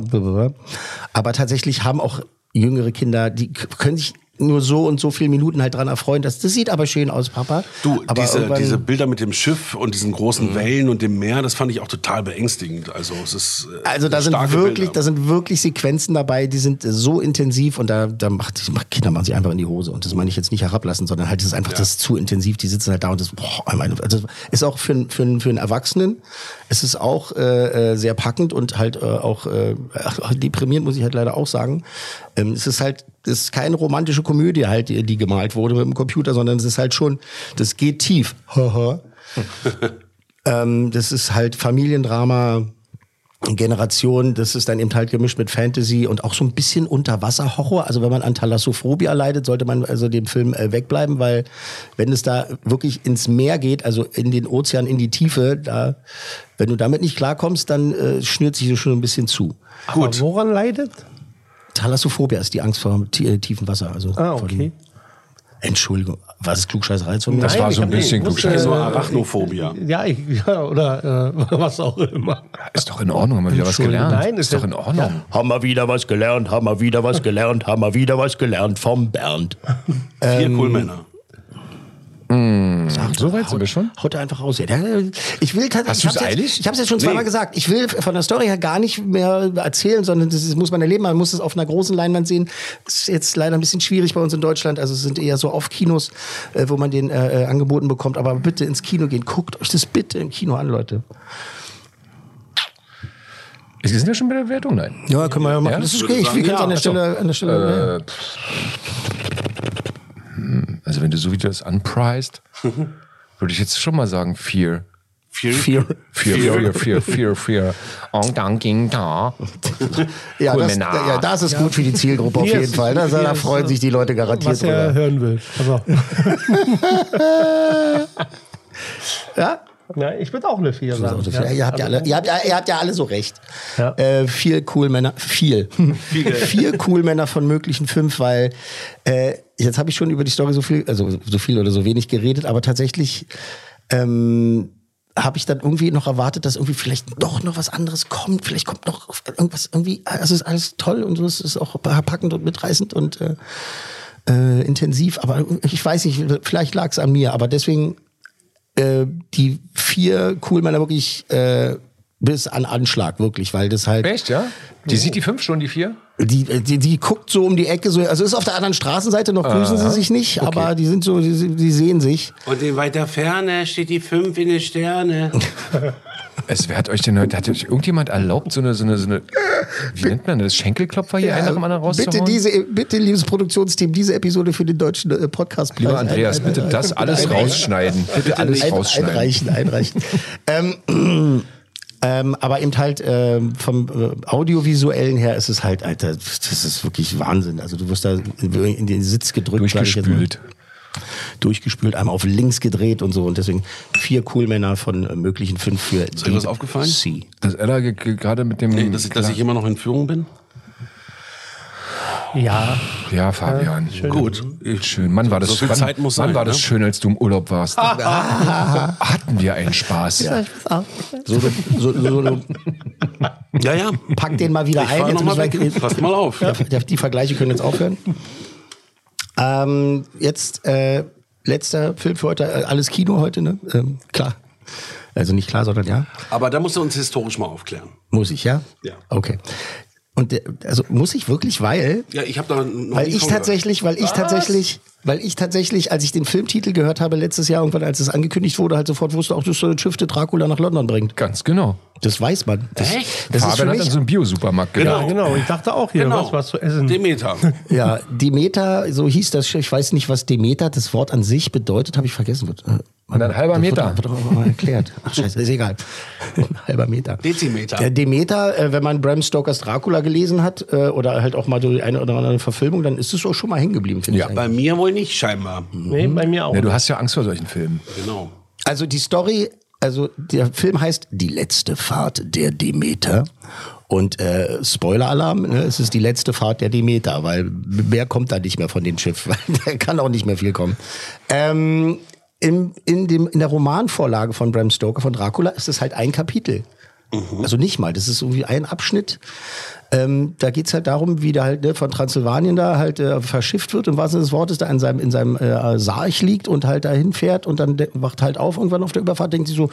Aber tatsächlich haben auch jüngere Kinder, die können sich nur so und so viele Minuten halt dran erfreuen. Das, das sieht aber schön aus, Papa. Du, aber diese, diese Bilder mit dem Schiff und diesen Mhm. großen Wellen und dem Meer, das fand ich auch total beängstigend. Also es ist äh, Also da sind wirklich, Bilder. da sind wirklich Sequenzen dabei, die sind so intensiv und da, da macht, Kinder machen sich einfach in die Hose und das meine ich jetzt nicht herablassen, sondern halt das ist einfach das ist zu intensiv. Die sitzen halt da und das boah, also ist auch für, einen- für, für einen Erwachsenen. Es ist auch äh, äh, sehr packend und halt äh, auch äh, deprimierend muss ich halt leider auch sagen. Ähm, es ist halt ist keine romantische Komödie halt, die, die gemalt wurde mit dem Computer, sondern es ist halt schon, das geht tief. Haha. ähm, das ist halt Familiendrama. Generation, das ist dann eben halt gemischt mit Fantasy und auch so ein bisschen Unterwasserhorror. Also wenn man an Thalassophobia leidet, sollte man also dem Film äh, wegbleiben, weil wenn es da wirklich ins Meer geht, also in den Ozean, in die Tiefe, da, wenn du damit nicht klarkommst, dann äh, schnürt sich das schon ein bisschen zu. Aber woran leidet? Thalassophobia ist die Angst vor äh, tiefem Wasser. Also Ah, okay. Entschuldigung, war das Klugscheißerei mir? Das war Nein, so ein bisschen ich wusste, klugscheißer. so äh, Arachnophobia. Ja, ich, ja oder äh, was auch immer. Ist doch in Ordnung, haben wir wieder was gelernt. Nein, ist ist doch ja- in Ordnung. Haben wir wieder was gelernt, haben wir wieder was gelernt, haben wir wieder was gelernt vom Bernd. Vier Ähm, cool Männer. So weit sind wir schon? Haut er einfach raus. Ich will tatsächlich. Hast ich hab's jetzt- eilig? Ich habe es jetzt schon zweimal Nee. gesagt. Ich will von der Story her gar nicht mehr erzählen, sondern das muss man erleben. Man muss es auf einer großen Leinwand sehen. Ist jetzt leider ein bisschen schwierig bei uns in Deutschland. Also es sind eher so oft Kinos, äh, wo man den äh, äh, angeboten bekommt. Aber bitte ins Kino gehen. Guckt euch das bitte im Kino an, Leute. Wir sind ja schon bei der Wertung, nein. Ja, können wir ja machen. Ja? Das ist okay. sagen, Wir können es ja. an der. Stelle, an der Stelle. Äh, also wenn du so wie du das unpriced, würde ich jetzt schon mal sagen vier. Vier. Vier. Vier, vier, vier, vier, vier. Und dann ging da. Ja, Cool, das, Männer. ja, das ist gut für die Zielgruppe auf jeden Fall. Da, hier da freuen sich die Leute garantiert Was er drüber. hören will. Also. Ja? Ja, ich würde auch eine 4 sagen. Also, ja, ihr, habt ja alle, ihr, habt, ja- ihr habt ja alle so recht. Ja. Äh, vier cool Männer, viel. vier cool Männer von möglichen fünf, weil äh, jetzt habe ich schon über die Story so viel, also so viel oder so wenig geredet, aber tatsächlich ähm, habe ich dann irgendwie noch erwartet, dass irgendwie vielleicht doch noch was anderes kommt. Vielleicht kommt noch irgendwas irgendwie. Also es ist alles toll und so. Es ist auch packend und mitreißend und äh, äh, intensiv. Aber ich weiß nicht, vielleicht lag es an mir. Aber deswegen äh, die vier cool Männer wirklich äh, bis an Anschlag, wirklich, weil das halt. Echt, ja? Die sieht die fünf schon, die vier? Die, die, die guckt so um die Ecke, so, also ist auf der anderen Straßenseite, noch grüßen Aha. sie sich nicht, Okay. aber die sind so, die, die sehen sich. Und in weiter Ferne steht die 5 in den Sterne. Es wer hat euch denn heute, hat euch irgendjemand erlaubt, so eine, so eine, so eine wie nennt man das, Schenkelklopfer hier einen nach dem anderen rauszuhauen? bitte, diese, bitte, liebes Produktionsteam, diese Episode für den deutschen äh, Podcast. Lieber Andreas, bitte das alles rausschneiden. Bitte alles ein, rausschneiden. Einreichen, einreichen. ähm, ähm, aber eben halt ähm, vom äh, Audiovisuellen her ist es halt, Alter, das ist wirklich Wahnsinn. Also du wirst da in den Sitz gedrückt. Durchgespült. Durchgespült, einmal auf links gedreht und so. Und deswegen vier Coolmänner von äh, möglichen fünf für Ist dir was aufgefallen? C. Dass Ella ge- ge- gerade mit dem. Nee, dass, ich, dass ich immer noch in Führung bin? Ja. Ja, Fabian. schön. Gut. Schön. Mann, war das, So viel wann, Zeit muss wann sein, war das ne? schön, als du im Urlaub warst. Hatten wir einen Spaß. So, so, so, so, Ja, ja. pack den mal wieder Ich ein. noch mal weg. Passt mal auf. Ja, die- die Vergleiche können jetzt aufhören. Ähm, jetzt äh, letzter Film für heute, äh, alles Kino heute, ne? Ähm, klar. Also nicht klar, sondern ja. Aber da musst du uns historisch mal aufklären. Muss ich, ja? Ja. Okay. Und der, also muss ich wirklich, weil Ja, ich habe da noch weil ich tatsächlich, weil ich tatsächlich, weil ich tatsächlich, als ich den Filmtitel gehört habe letztes Jahr irgendwann, als es angekündigt wurde, halt sofort wusste, auch das soll das Schiff der Dracula nach London bringt. Ganz genau. Das weiß man. Das, Echt? das ist für Fabian hat mich, in so einem Bio-Supermarkt Ja, gedacht. genau. Ich dachte auch hier, Genau. was, was zu essen. Demeter. Ja, Demeter, so hieß das Schiff. Ich weiß nicht, was Demeter, das Wort an sich bedeutet, habe ich vergessen. Wird, äh, Und ein halber Meter. Wird, wird mal erklärt. Ach scheiße, ist egal. Ein halber Meter. Dezimeter. Der Demeter, äh, wenn man Bram Stokers Dracula gelesen hat äh, oder halt auch mal die eine oder andere Verfilmung, dann ist es auch schon mal hängen geblieben, finde Ja. ich. eigentlich. Bei mir wohl nicht, scheinbar. Nee, bei mir auch. Ja, du hast ja Angst vor solchen Filmen. Genau. Also die Story, also der Film heißt Die letzte Fahrt der Demeter. Und äh, Spoiler-Alarm, ne, es ist die letzte Fahrt der Demeter, weil mehr kommt da nicht mehr von dem Schiff, weil der kann auch nicht mehr viel kommen. Ähm, in, in, dem, in der Romanvorlage von Bram Stoker, von Dracula, ist es halt ein Kapitel. Also nicht mal, das ist irgendwie ein Abschnitt. Ähm, da geht's halt darum, wie der halt ne, von Transsilvanien da halt äh, verschifft wird, im wahrsten Sinne des Wortes, da in seinem, in seinem äh, Sarg liegt und halt dahin fährt und dann wacht halt auf irgendwann auf der Überfahrt, denkt sich so,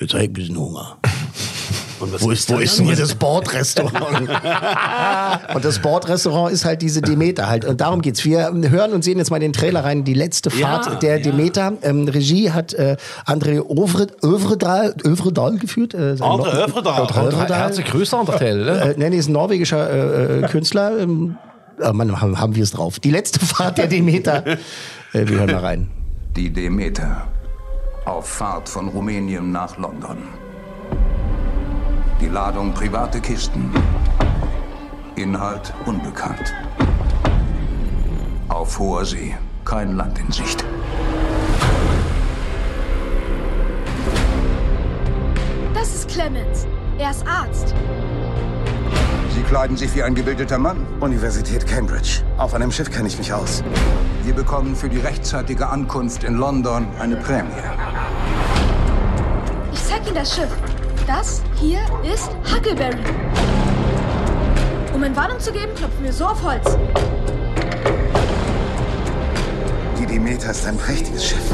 jetzt hab ich ein bisschen Hunger. Und was Wo ist, wo ist denn hier das Bordrestaurant? und das Bordrestaurant ist halt diese Demeter halt. Und darum geht's. Wir hören und sehen jetzt mal den Trailer rein. Die letzte Fahrt Ja, der ja. Demeter. Ähm, Regie hat äh, André Övredal, Övredal geführt. Äh, André Övredal. Övredal. Herzliche Grüße an der Stelle. Äh, nee, nee, ist ein norwegischer äh, äh, Künstler. Ähm, äh, Mann, haben, haben wir es drauf. Die letzte Fahrt der Demeter. äh, wir hören mal rein. Die Demeter. Auf Fahrt von Rumänien nach London. Die Ladung private Kisten. Inhalt unbekannt. Auf hoher See. Kein Land in Sicht. Das ist Clemens. Er ist Arzt. Sie kleiden sich wie ein gebildeter Mann. Universität Cambridge. Auf einem Schiff kenne ich mich aus. Wir bekommen für die rechtzeitige Ankunft in London eine Prämie. Ich zeig Ihnen das Schiff. Das hier ist Huckleberry. Um Entwarnung zu geben, klopfen wir so auf Holz. Die Demeter ist ein prächtiges Schiff.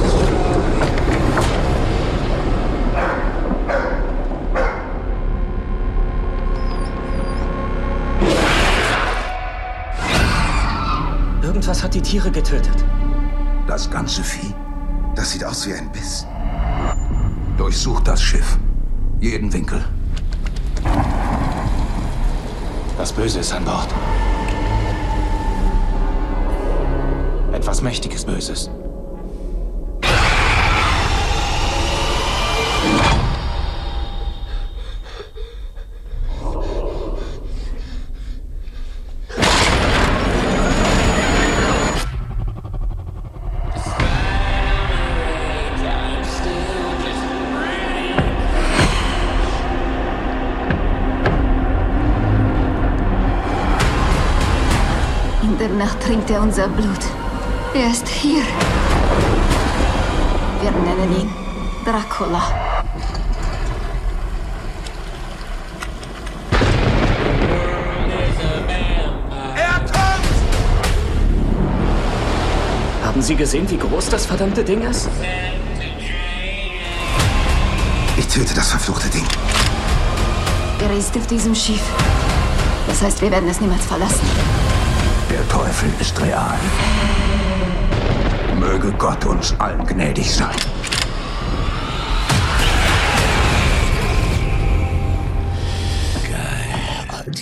Irgendwas hat die Tiere getötet. Das ganze Vieh. Das sieht aus wie ein Biss. Durchsucht das Schiff. Jeden Winkel. Das Böse ist an Bord. Etwas Mächtiges Böses. Trinkt er unser Blut. Er ist hier. Wir nennen ihn Dracula. Haben Sie gesehen, wie groß das verdammte Ding ist? Ich töte das verfluchte Ding. gereist auf diesem Schiff. Das heißt, wir werden es niemals verlassen. Der Teufel ist real. Möge Gott uns allen gnädig sein.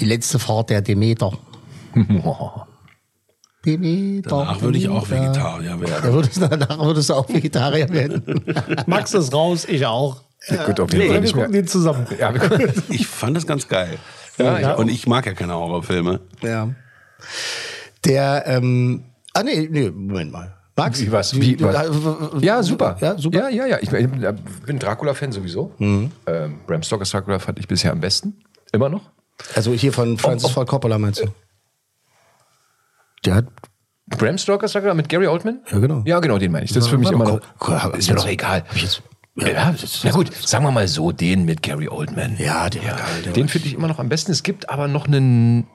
Die letzte Fahrt der Demeter. Demeter. Danach würde ich auch Demeter. Vegetarier werden. Ja, würdest, danach würdest du auch Vegetarier werden. Max ist raus, ich auch. Ja, gut, auf jeden Nee, Fall wir nicht gucken die zusammen. Ja, Ich fand das ganz geil. Ja, ja. Und ich mag ja keine Horrorfilme. Ja. Der, ähm, ah nee, nee, Moment mal. Max? Wie was? Wie, was? äh, Ja, super. Ja, super. Ja, ja, ja. Ich, bin Dracula-Fan sowieso. Mhm. Ähm, Bram Stokers Dracula fand ich bisher am besten. Immer noch. Also hier von Francis Ford Coppola meinst du? Der hat Bram Stokers Dracula mit Gary Oldman? Ja, genau. Ja, genau, den meine ich. Das ist für mich immer noch. Ist mir doch egal. Ja, na gut, sagen wir mal so, den mit Gary Oldman. Ja, der war geil. Den finde ich immer noch am besten. Es gibt aber noch einen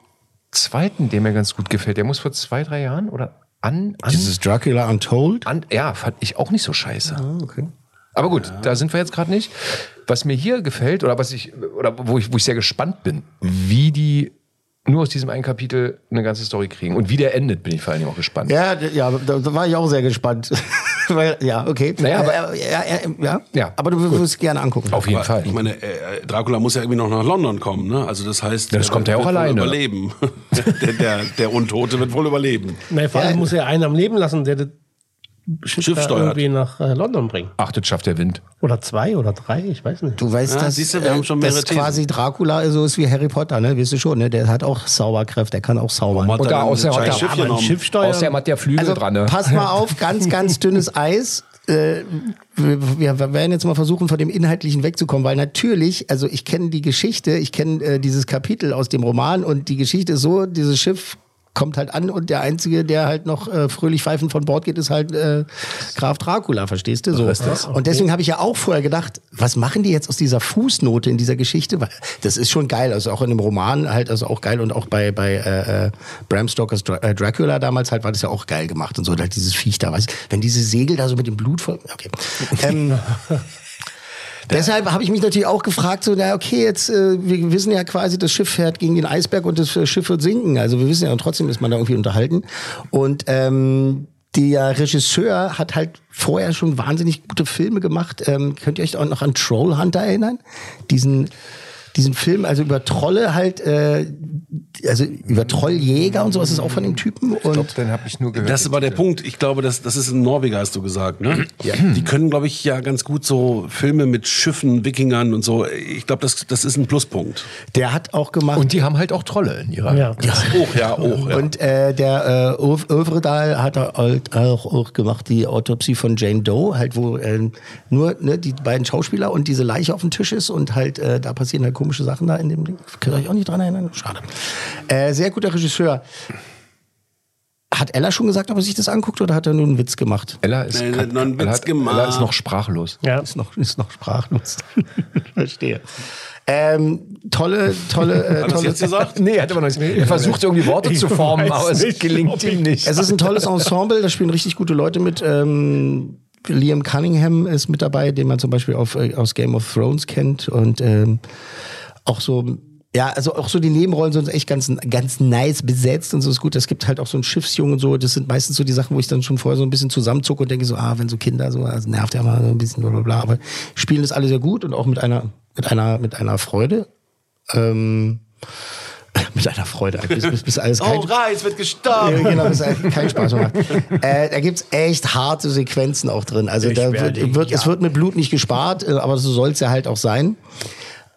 zweiten, der mir ganz gut gefällt. Der muss vor zwei, drei Jahren oder an. an Dieses Dracula Untold? An, ja, fand ich auch nicht so scheiße. Ah, okay. Aber gut, da sind wir jetzt gerade nicht. Was mir hier gefällt oder was ich oder wo ich, wo ich sehr gespannt bin, wie die nur aus diesem einen Kapitel eine ganze Story kriegen und wie der endet, bin ich vor allen Dingen auch gespannt. Ja, ja, da war ich auch sehr gespannt. Weil, ja, okay. Naja, aber- Äh, ja, ja, ja, Ja, aber du würdest es gerne angucken. Auf jeden Aber Fall. Ich meine, äh, Dracula muss ja irgendwie noch nach London kommen, ne? Also das heißt, das kommt er ja auch wird wohl alleine. Überleben. der, der, der Untote wird wohl überleben. Nee, vor allem muss er einen am Leben lassen, der das Schiff, Schiff da steuert. irgendwie nach äh, London bringt. Ach, das schafft der Wind. Oder zwei oder drei, ich weiß nicht. Du weißt, Ja, dass, siehst du, wir haben schon äh, dass quasi Dracula so ist wie Harry Potter, ne? Weißt du schon, ne? Der hat auch Zauberkräfte, der kann auch zaubern. Und da dann außer ein hat scheiß er Schiff? Schiff steuern. Außerdem hat der Flügel Also dran. Ne? pass mal auf, ganz, ganz dünnes Eis. Äh, wir, wir werden jetzt mal versuchen, von dem Inhaltlichen wegzukommen, weil natürlich, also ich kenne die Geschichte, ich kenne äh, dieses Kapitel aus dem Roman und die Geschichte ist so, dieses Schiff kommt halt an und der Einzige, der halt noch äh, fröhlich pfeifend von Bord geht, ist halt äh, Graf Dracula, verstehst du? So. Und deswegen habe ich ja auch vorher gedacht, was machen die jetzt aus dieser Fußnote in dieser Geschichte? Weil das ist schon geil, also auch in dem Roman halt, also auch geil und auch bei, bei äh, äh, Bram Stokers Dra äh, Dracula damals halt war das ja auch geil gemacht und so, halt dieses Viech da, weißt du, wenn diese Segel da so mit dem Blut voll, okay. ähm, Deshalb habe ich mich natürlich auch gefragt, so, na okay, jetzt, äh, wir wissen ja quasi, das Schiff fährt gegen den Eisberg und das äh, Schiff wird sinken. Also wir wissen ja, und trotzdem ist man da irgendwie unterhalten. Und ähm, der Regisseur hat halt vorher schon wahnsinnig gute Filme gemacht. Ähm, könnt ihr euch auch noch an Troll Hunter erinnern? Diesen diesen Film, also über Trolle halt, äh, also über Trolljäger und sowas ist auch von dem Typen. Und Ich glaube, den habe ich nur gehört. Das ist aber der Punkt. Ich glaube, das, das ist ein Norweger, hast du gesagt, ne? Ja. Die können, glaube ich, ja ganz gut so Filme mit Schiffen, Wikingern und so. Ich glaube, das, das ist ein Pluspunkt. der hat auch gemacht. Und die haben halt auch Trolle in ihrer. Ja. Hoch, ja, hoch, ja. Und äh, der äh, Övredal hat halt auch, auch gemacht, die Autopsie von Jane Doe, halt wo äh, nur ne, die beiden Schauspieler und diese Leiche auf dem Tisch ist und halt äh, da passieren halt komische Sachen da in dem Ding. Könnt ihr euch auch nicht dran erinnern? Schade. Äh, sehr guter Regisseur. Hat Ella schon gesagt, ob er sich das anguckt oder hat er nur einen Witz gemacht? Ella ist, Nee, noch einen Ella, Witz hat, gemacht. Ella ist noch sprachlos. Ja. Ist noch, ist noch sprachlos. Verstehe. Ähm, tolle, tolle, äh, Hat tolle. jetzt gesagt? Nee, hat aber noch nicht. Er versucht irgendwie Worte zu formen, aber es nicht, gelingt ihm nicht. Es ist ein tolles Ensemble, da spielen richtig gute Leute mit. Ähm, Liam Cunningham ist mit dabei, den man zum Beispiel auf, äh, aus Game of Thrones kennt. Und ähm, auch so, ja, also auch so die Nebenrollen sind echt ganz, ganz nice besetzt und so ist gut. Es gibt halt auch so einen Schiffsjungen und so. Das sind meistens so die Sachen, wo ich dann schon vorher so ein bisschen zusammenzucke und denke so, ah, wenn so Kinder so, also nervt ja mal so ein bisschen, bla bla bla. Aber spielen das alle sehr gut und auch mit einer, mit einer, mit einer Freude. Ähm, mit einer Freude. Bis, bis, bis alles kein, Oh, Reis wird ja, gestorben. genau, das ist kein Spaß mehr. macht. äh, da gibt's echt harte Sequenzen auch drin. Also da wird, wird, es wird mit Blut nicht gespart, äh, aber so soll's ja halt auch sein.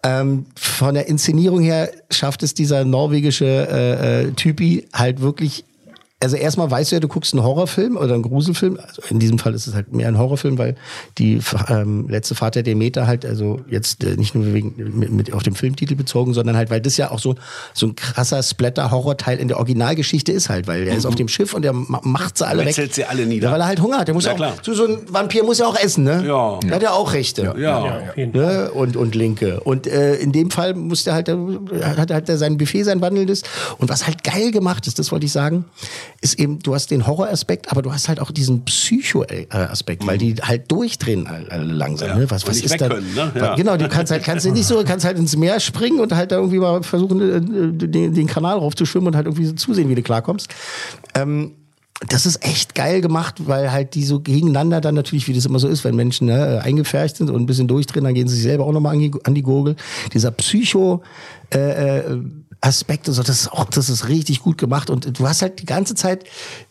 Ähm, von der Inszenierung her schafft es dieser norwegische äh, äh, Typi halt wirklich. Also erstmal weißt du ja, du guckst einen Horrorfilm oder einen Gruselfilm. Also in diesem Fall ist es halt mehr ein Horrorfilm, weil die ähm, letzte Fahrt der Demeter halt, also jetzt äh, nicht nur wegen mit, mit auf dem Filmtitel bezogen, sondern halt, weil das ja auch so so ein krasser Splatter-Horror-Teil in der Originalgeschichte ist halt, weil der ist auf dem Schiff und der ma- macht sie alle weg. Metzelt sie alle nieder. Ja, weil er halt Hunger hat. Der muss Ja, auch, klar. so, so ein Vampir muss ja auch essen, ne? Ja. Der hat ja auch Rechte. Ja. Ja. Ne? Und, und Linke. Und äh, in dem Fall musste halt, äh, hat halt er sein Buffet, sein wandelndes. Und was halt geil gemacht ist, das wollte ich sagen, ist eben, du hast den Horroraspekt, aber du hast halt auch diesen Psycho-Aspekt, weil die halt durchdrehen langsam. Ja. Ne? Was, was ist da? können, ne? Ja. Genau, du kannst halt, kannst du nicht so, kannst halt ins Meer springen und halt da irgendwie mal versuchen, äh, den, den Kanal raufzuschwimmen und halt irgendwie so zusehen, wie du klarkommst. Ähm, das ist echt geil gemacht, weil halt die so gegeneinander dann natürlich, wie das immer so ist, wenn Menschen ne, eingefärcht sind und ein bisschen durchdrehen, dann gehen sie sich selber auch nochmal an, die- an die Gurgel. Dieser Psycho, äh, äh, Aspekt und so, das ist auch, das ist richtig gut gemacht und du hast halt die ganze Zeit,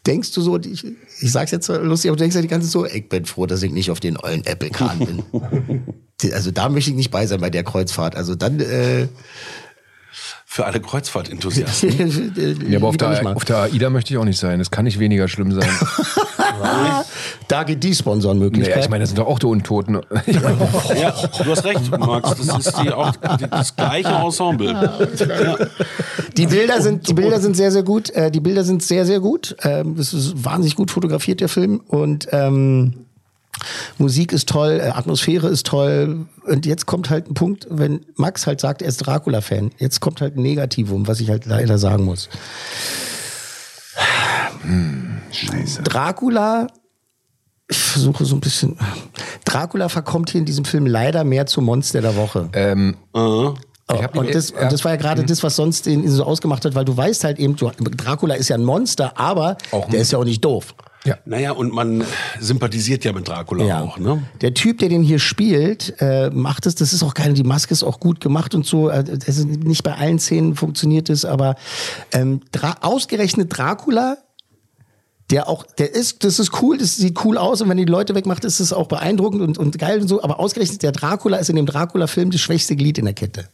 denkst du so, ich, ich sag's jetzt lustig, aber du denkst halt die ganze Zeit so, ich bin froh, dass ich nicht auf den ollen Apple-Kahn bin. Also da möchte ich nicht bei sein bei der Kreuzfahrt. Also dann, äh, Für alle Kreuzfahrt-Enthusiasten. Ja, aber auf der, auf der AIDA möchte ich auch nicht sein. Das kann nicht weniger schlimm sein. da geht die Sponsorenmöglichkeit. Naja, ich meine, das sind doch auch die Untoten. Ja, du hast recht, Max. Das ist die, auch das gleiche Ensemble. Ja. Die Bilder sind, die Bilder sind sehr, sehr gut. Äh, die Bilder sind sehr, sehr gut. Ähm, das ist wahnsinnig gut fotografiert, der Film. Und ähm, Musik ist toll, äh, Atmosphäre ist toll. Und jetzt kommt halt ein Punkt, wenn Max halt sagt, er ist Dracula-Fan. Jetzt kommt halt ein Negativum, was ich halt leider sagen muss. Scheiße. Dracula, ich versuche so ein bisschen. Dracula verkommt hier in diesem Film leider mehr zum Monster der Woche. Ähm, Oh, hab ihn- und, das, ja. und das war ja gerade das, was sonst den so ausgemacht hat, weil du weißt halt eben, du, Dracula ist ja ein Monster, aber der ist ja auch nicht doof. Naja, und man sympathisiert ja mit Dracula Ja. auch, ne? Der Typ, der den hier spielt, äh, macht es, das ist auch geil, die Maske ist auch gut gemacht und so. Äh, das ist nicht bei allen Szenen funktioniert es, aber ähm, Dra ausgerechnet Dracula, der auch, der ist, das ist cool, das sieht cool aus und wenn die Leute wegmacht, ist es auch beeindruckend und, und geil und so, aber ausgerechnet der Dracula ist in dem Dracula-Film das schwächste Glied in der Kette.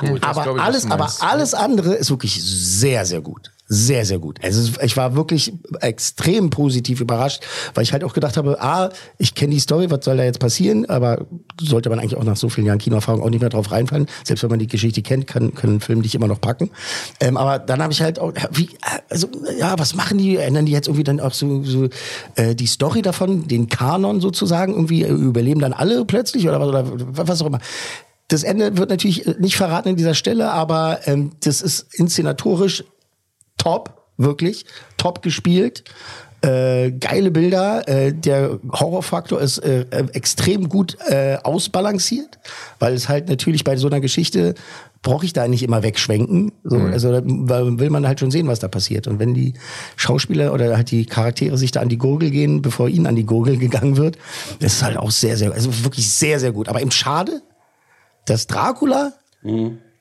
Gut, das aber ich, alles, aber alles andere ist wirklich sehr, sehr gut. Sehr, sehr gut. Also ich war wirklich extrem positiv überrascht, weil ich halt auch gedacht habe, ah, ich kenne die Story, was soll da jetzt passieren? Aber sollte man eigentlich auch nach so vielen Jahren Kinoerfahrung auch nicht mehr drauf reinfallen. Selbst wenn man die Geschichte kennt, kann, können Film dich immer noch packen. Ähm, aber dann habe ich halt auch, wie, also ja, was machen die? Ändern die jetzt irgendwie dann auch so, so äh, die Story davon, den Kanon sozusagen? Irgendwie überleben dann alle plötzlich oder was, oder was auch immer. Das Ende wird natürlich nicht verraten an dieser Stelle, aber ähm, das ist inszenatorisch top, wirklich top gespielt. Äh, geile Bilder, äh, der Horrorfaktor ist äh, äh, extrem gut äh, ausbalanciert, weil es halt natürlich bei so einer Geschichte brauche ich da nicht immer wegschwenken. So, Also da will man halt schon sehen, was da passiert. Und wenn die Schauspieler oder halt die Charaktere sich da an die Gurgel gehen, bevor ihnen an die Gurgel gegangen wird, das ist halt auch sehr, sehr, also wirklich sehr, sehr gut. Aber eben schade, dass Dracula,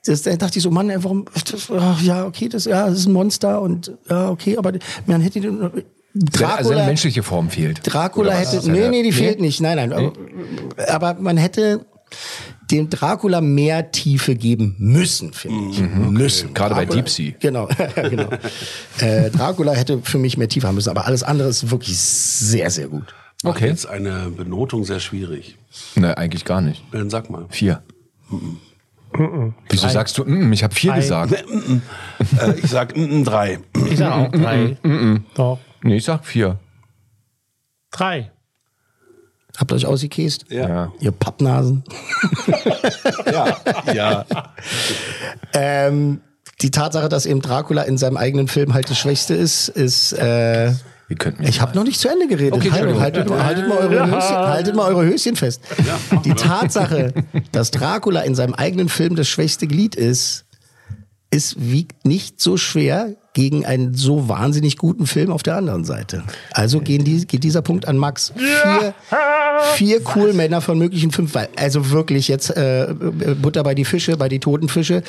das, da dachte ich so, Mann, warum, das, ah, ja, okay, das, ja, das ist ein Monster und, ja, okay, aber man hätte den, also Dracula, eine menschliche Form fehlt. Dracula hätte, nee, nee, die fehlt nicht, nein, nein, Nee? aber, aber man hätte dem Dracula mehr Tiefe geben müssen, finde ich. Müssen. Mhm, Gerade bei Dracula- Deep Sea. Genau, genau. äh, Dracula hätte für mich mehr Tiefe haben müssen, aber alles andere ist wirklich sehr, sehr gut. Macht Okay. jetzt eine Benotung sehr schwierig. Ne, eigentlich gar nicht. Dann sag mal. Vier. Wieso sagst du, mm, ich habe vier Drei. gesagt? Äh, ich sag mm, drei. Ich sag auch drei. Doch. Nee, ich sag vier. Drei. Habt ihr euch ausgekäst? Ja. Ihr Pappnasen. Ja, ja. Ähm, die Tatsache, dass eben Dracula in seinem eigenen Film halt das Schwächste ist, ist. Äh, Ihr könnt mich ich habe noch nicht zu Ende geredet. Okay, Hallo, haltet, mal, haltet, mal eure Höschen, haltet mal eure Höschen fest. Die Tatsache, dass Dracula in seinem eigenen Film das schwächste Glied ist, ist wiegt nicht so schwer gegen einen so wahnsinnig guten Film auf der anderen Seite. Also gehen die, geht dieser Punkt an Max. Vier, vier cool Männer von möglichen fünf. Weil, also wirklich jetzt äh, Butter bei die Fische, bei die toten Fische.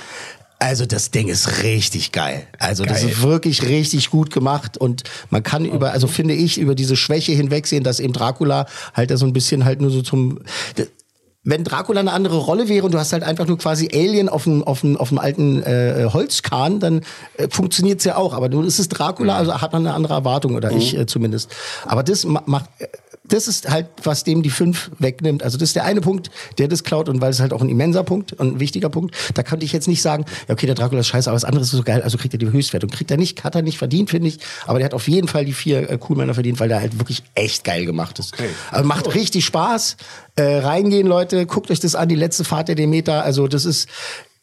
Also das Ding ist richtig geil. Also das Geil. ist wirklich richtig gut gemacht und man kann über, also finde ich, über diese Schwäche hinwegsehen, dass eben Dracula halt da so ein bisschen halt nur so zum wenn Dracula eine andere Rolle wäre und du hast halt einfach nur quasi Alien auf dem, auf dem, auf dem alten äh, Holzkahn, dann äh, funktioniert's ja auch. Aber nun ist es Dracula, also hat man eine andere Erwartung, oder ich äh, zumindest. Aber das ma macht, das ist halt, was dem die fünf wegnimmt. Also das ist der eine Punkt, der das klaut und weil es halt auch ein immenser Punkt und ein wichtiger Punkt. Da könnte ich jetzt nicht sagen, ja okay, der Dracula ist scheiße, aber das andere ist so geil, also kriegt er die Höchstwertung. Kriegt er nicht, hat er nicht verdient, finde ich. Aber der hat auf jeden Fall die vier äh, Coolmänner verdient, weil der halt wirklich echt geil gemacht ist. Also macht richtig Spaß. Äh, reingehen, Leute, guckt euch das an, die letzte Fahrt der Demeter. Also das ist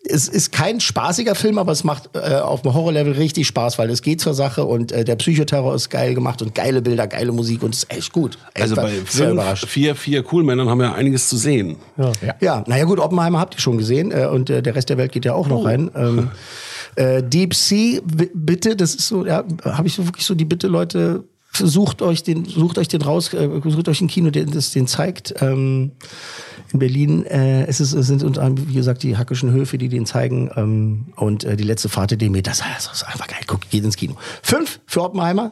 es ist kein spaßiger Film, aber es macht äh, auf dem Horrorlevel richtig Spaß, weil es geht zur Sache und äh, der Psychoterror ist geil gemacht und geile Bilder, geile Musik und es ist echt gut. Echt Also bei fünf, vier, vier Coolmännern haben wir ja einiges zu sehen. Ja. Ja, naja gut, Oppenheimer habt ihr schon gesehen äh, und äh, der Rest der Welt geht ja auch noch rein. Ähm, äh, Deep Sea, bitte, das ist so, ja, habe ich so wirklich so die Bitte, Leute, sucht euch den, sucht euch den raus, äh, sucht euch ein Kino, der das den zeigt. Ähm, in Berlin äh, es ist, es sind unter anderem, wie gesagt, die Hackischen Höfe, die den zeigen. Ähm, und äh, die letzte Fahrt der Demet, das, das ist einfach geil. Guck, geht ins Kino. Fünf für Oppenheimer,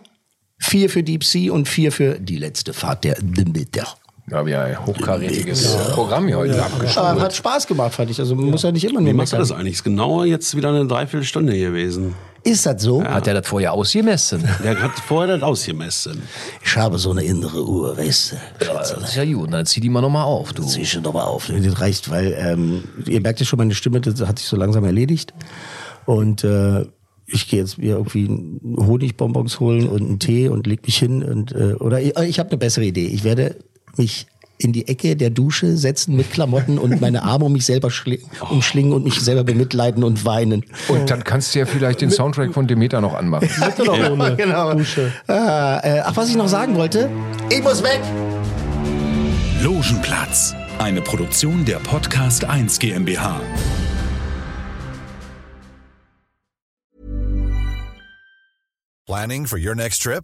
vier für Deep Sea und vier für die letzte Fahrt der Demeter. Ja, wir haben ein hochkarätiges Programm hier heute abgeschlossen. Aber hat Spaß gemacht, fand ich. Also man muss ja nicht immer nur Wie machst du das eigentlich? Ist genauer jetzt wieder eine Dreiviertelstunde gewesen. Ist das so? Hat er das vorher ausgemessen? Der hat vorher das ausgemessen. Ich habe so eine innere Uhr, weißt du. Ja, das ist ja gut. Dann zieh die mal nochmal auf, du. Zieh schon nochmal auf. Das reicht, weil ähm, ihr merkt ja schon, meine Stimme das hat sich so langsam erledigt. Und äh, ich gehe jetzt mir irgendwie Honigbonbons holen und einen Tee und leg mich hin. Und, äh, oder ich, ich habe eine bessere Idee. Ich werde mich in die Ecke der Dusche setzen mit Klamotten und meine Arme um mich selber schli- umschlingen und mich selber bemitleiden und weinen. Und dann kannst du ja vielleicht den Soundtrack von Demeter noch anmachen. Mit oder ohne genau. Dusche? Ah, äh, ach, was ich noch sagen wollte. Ich muss weg. Logenplatz, eine Produktion der Podcast 1 GmbH. Planning for your next trip?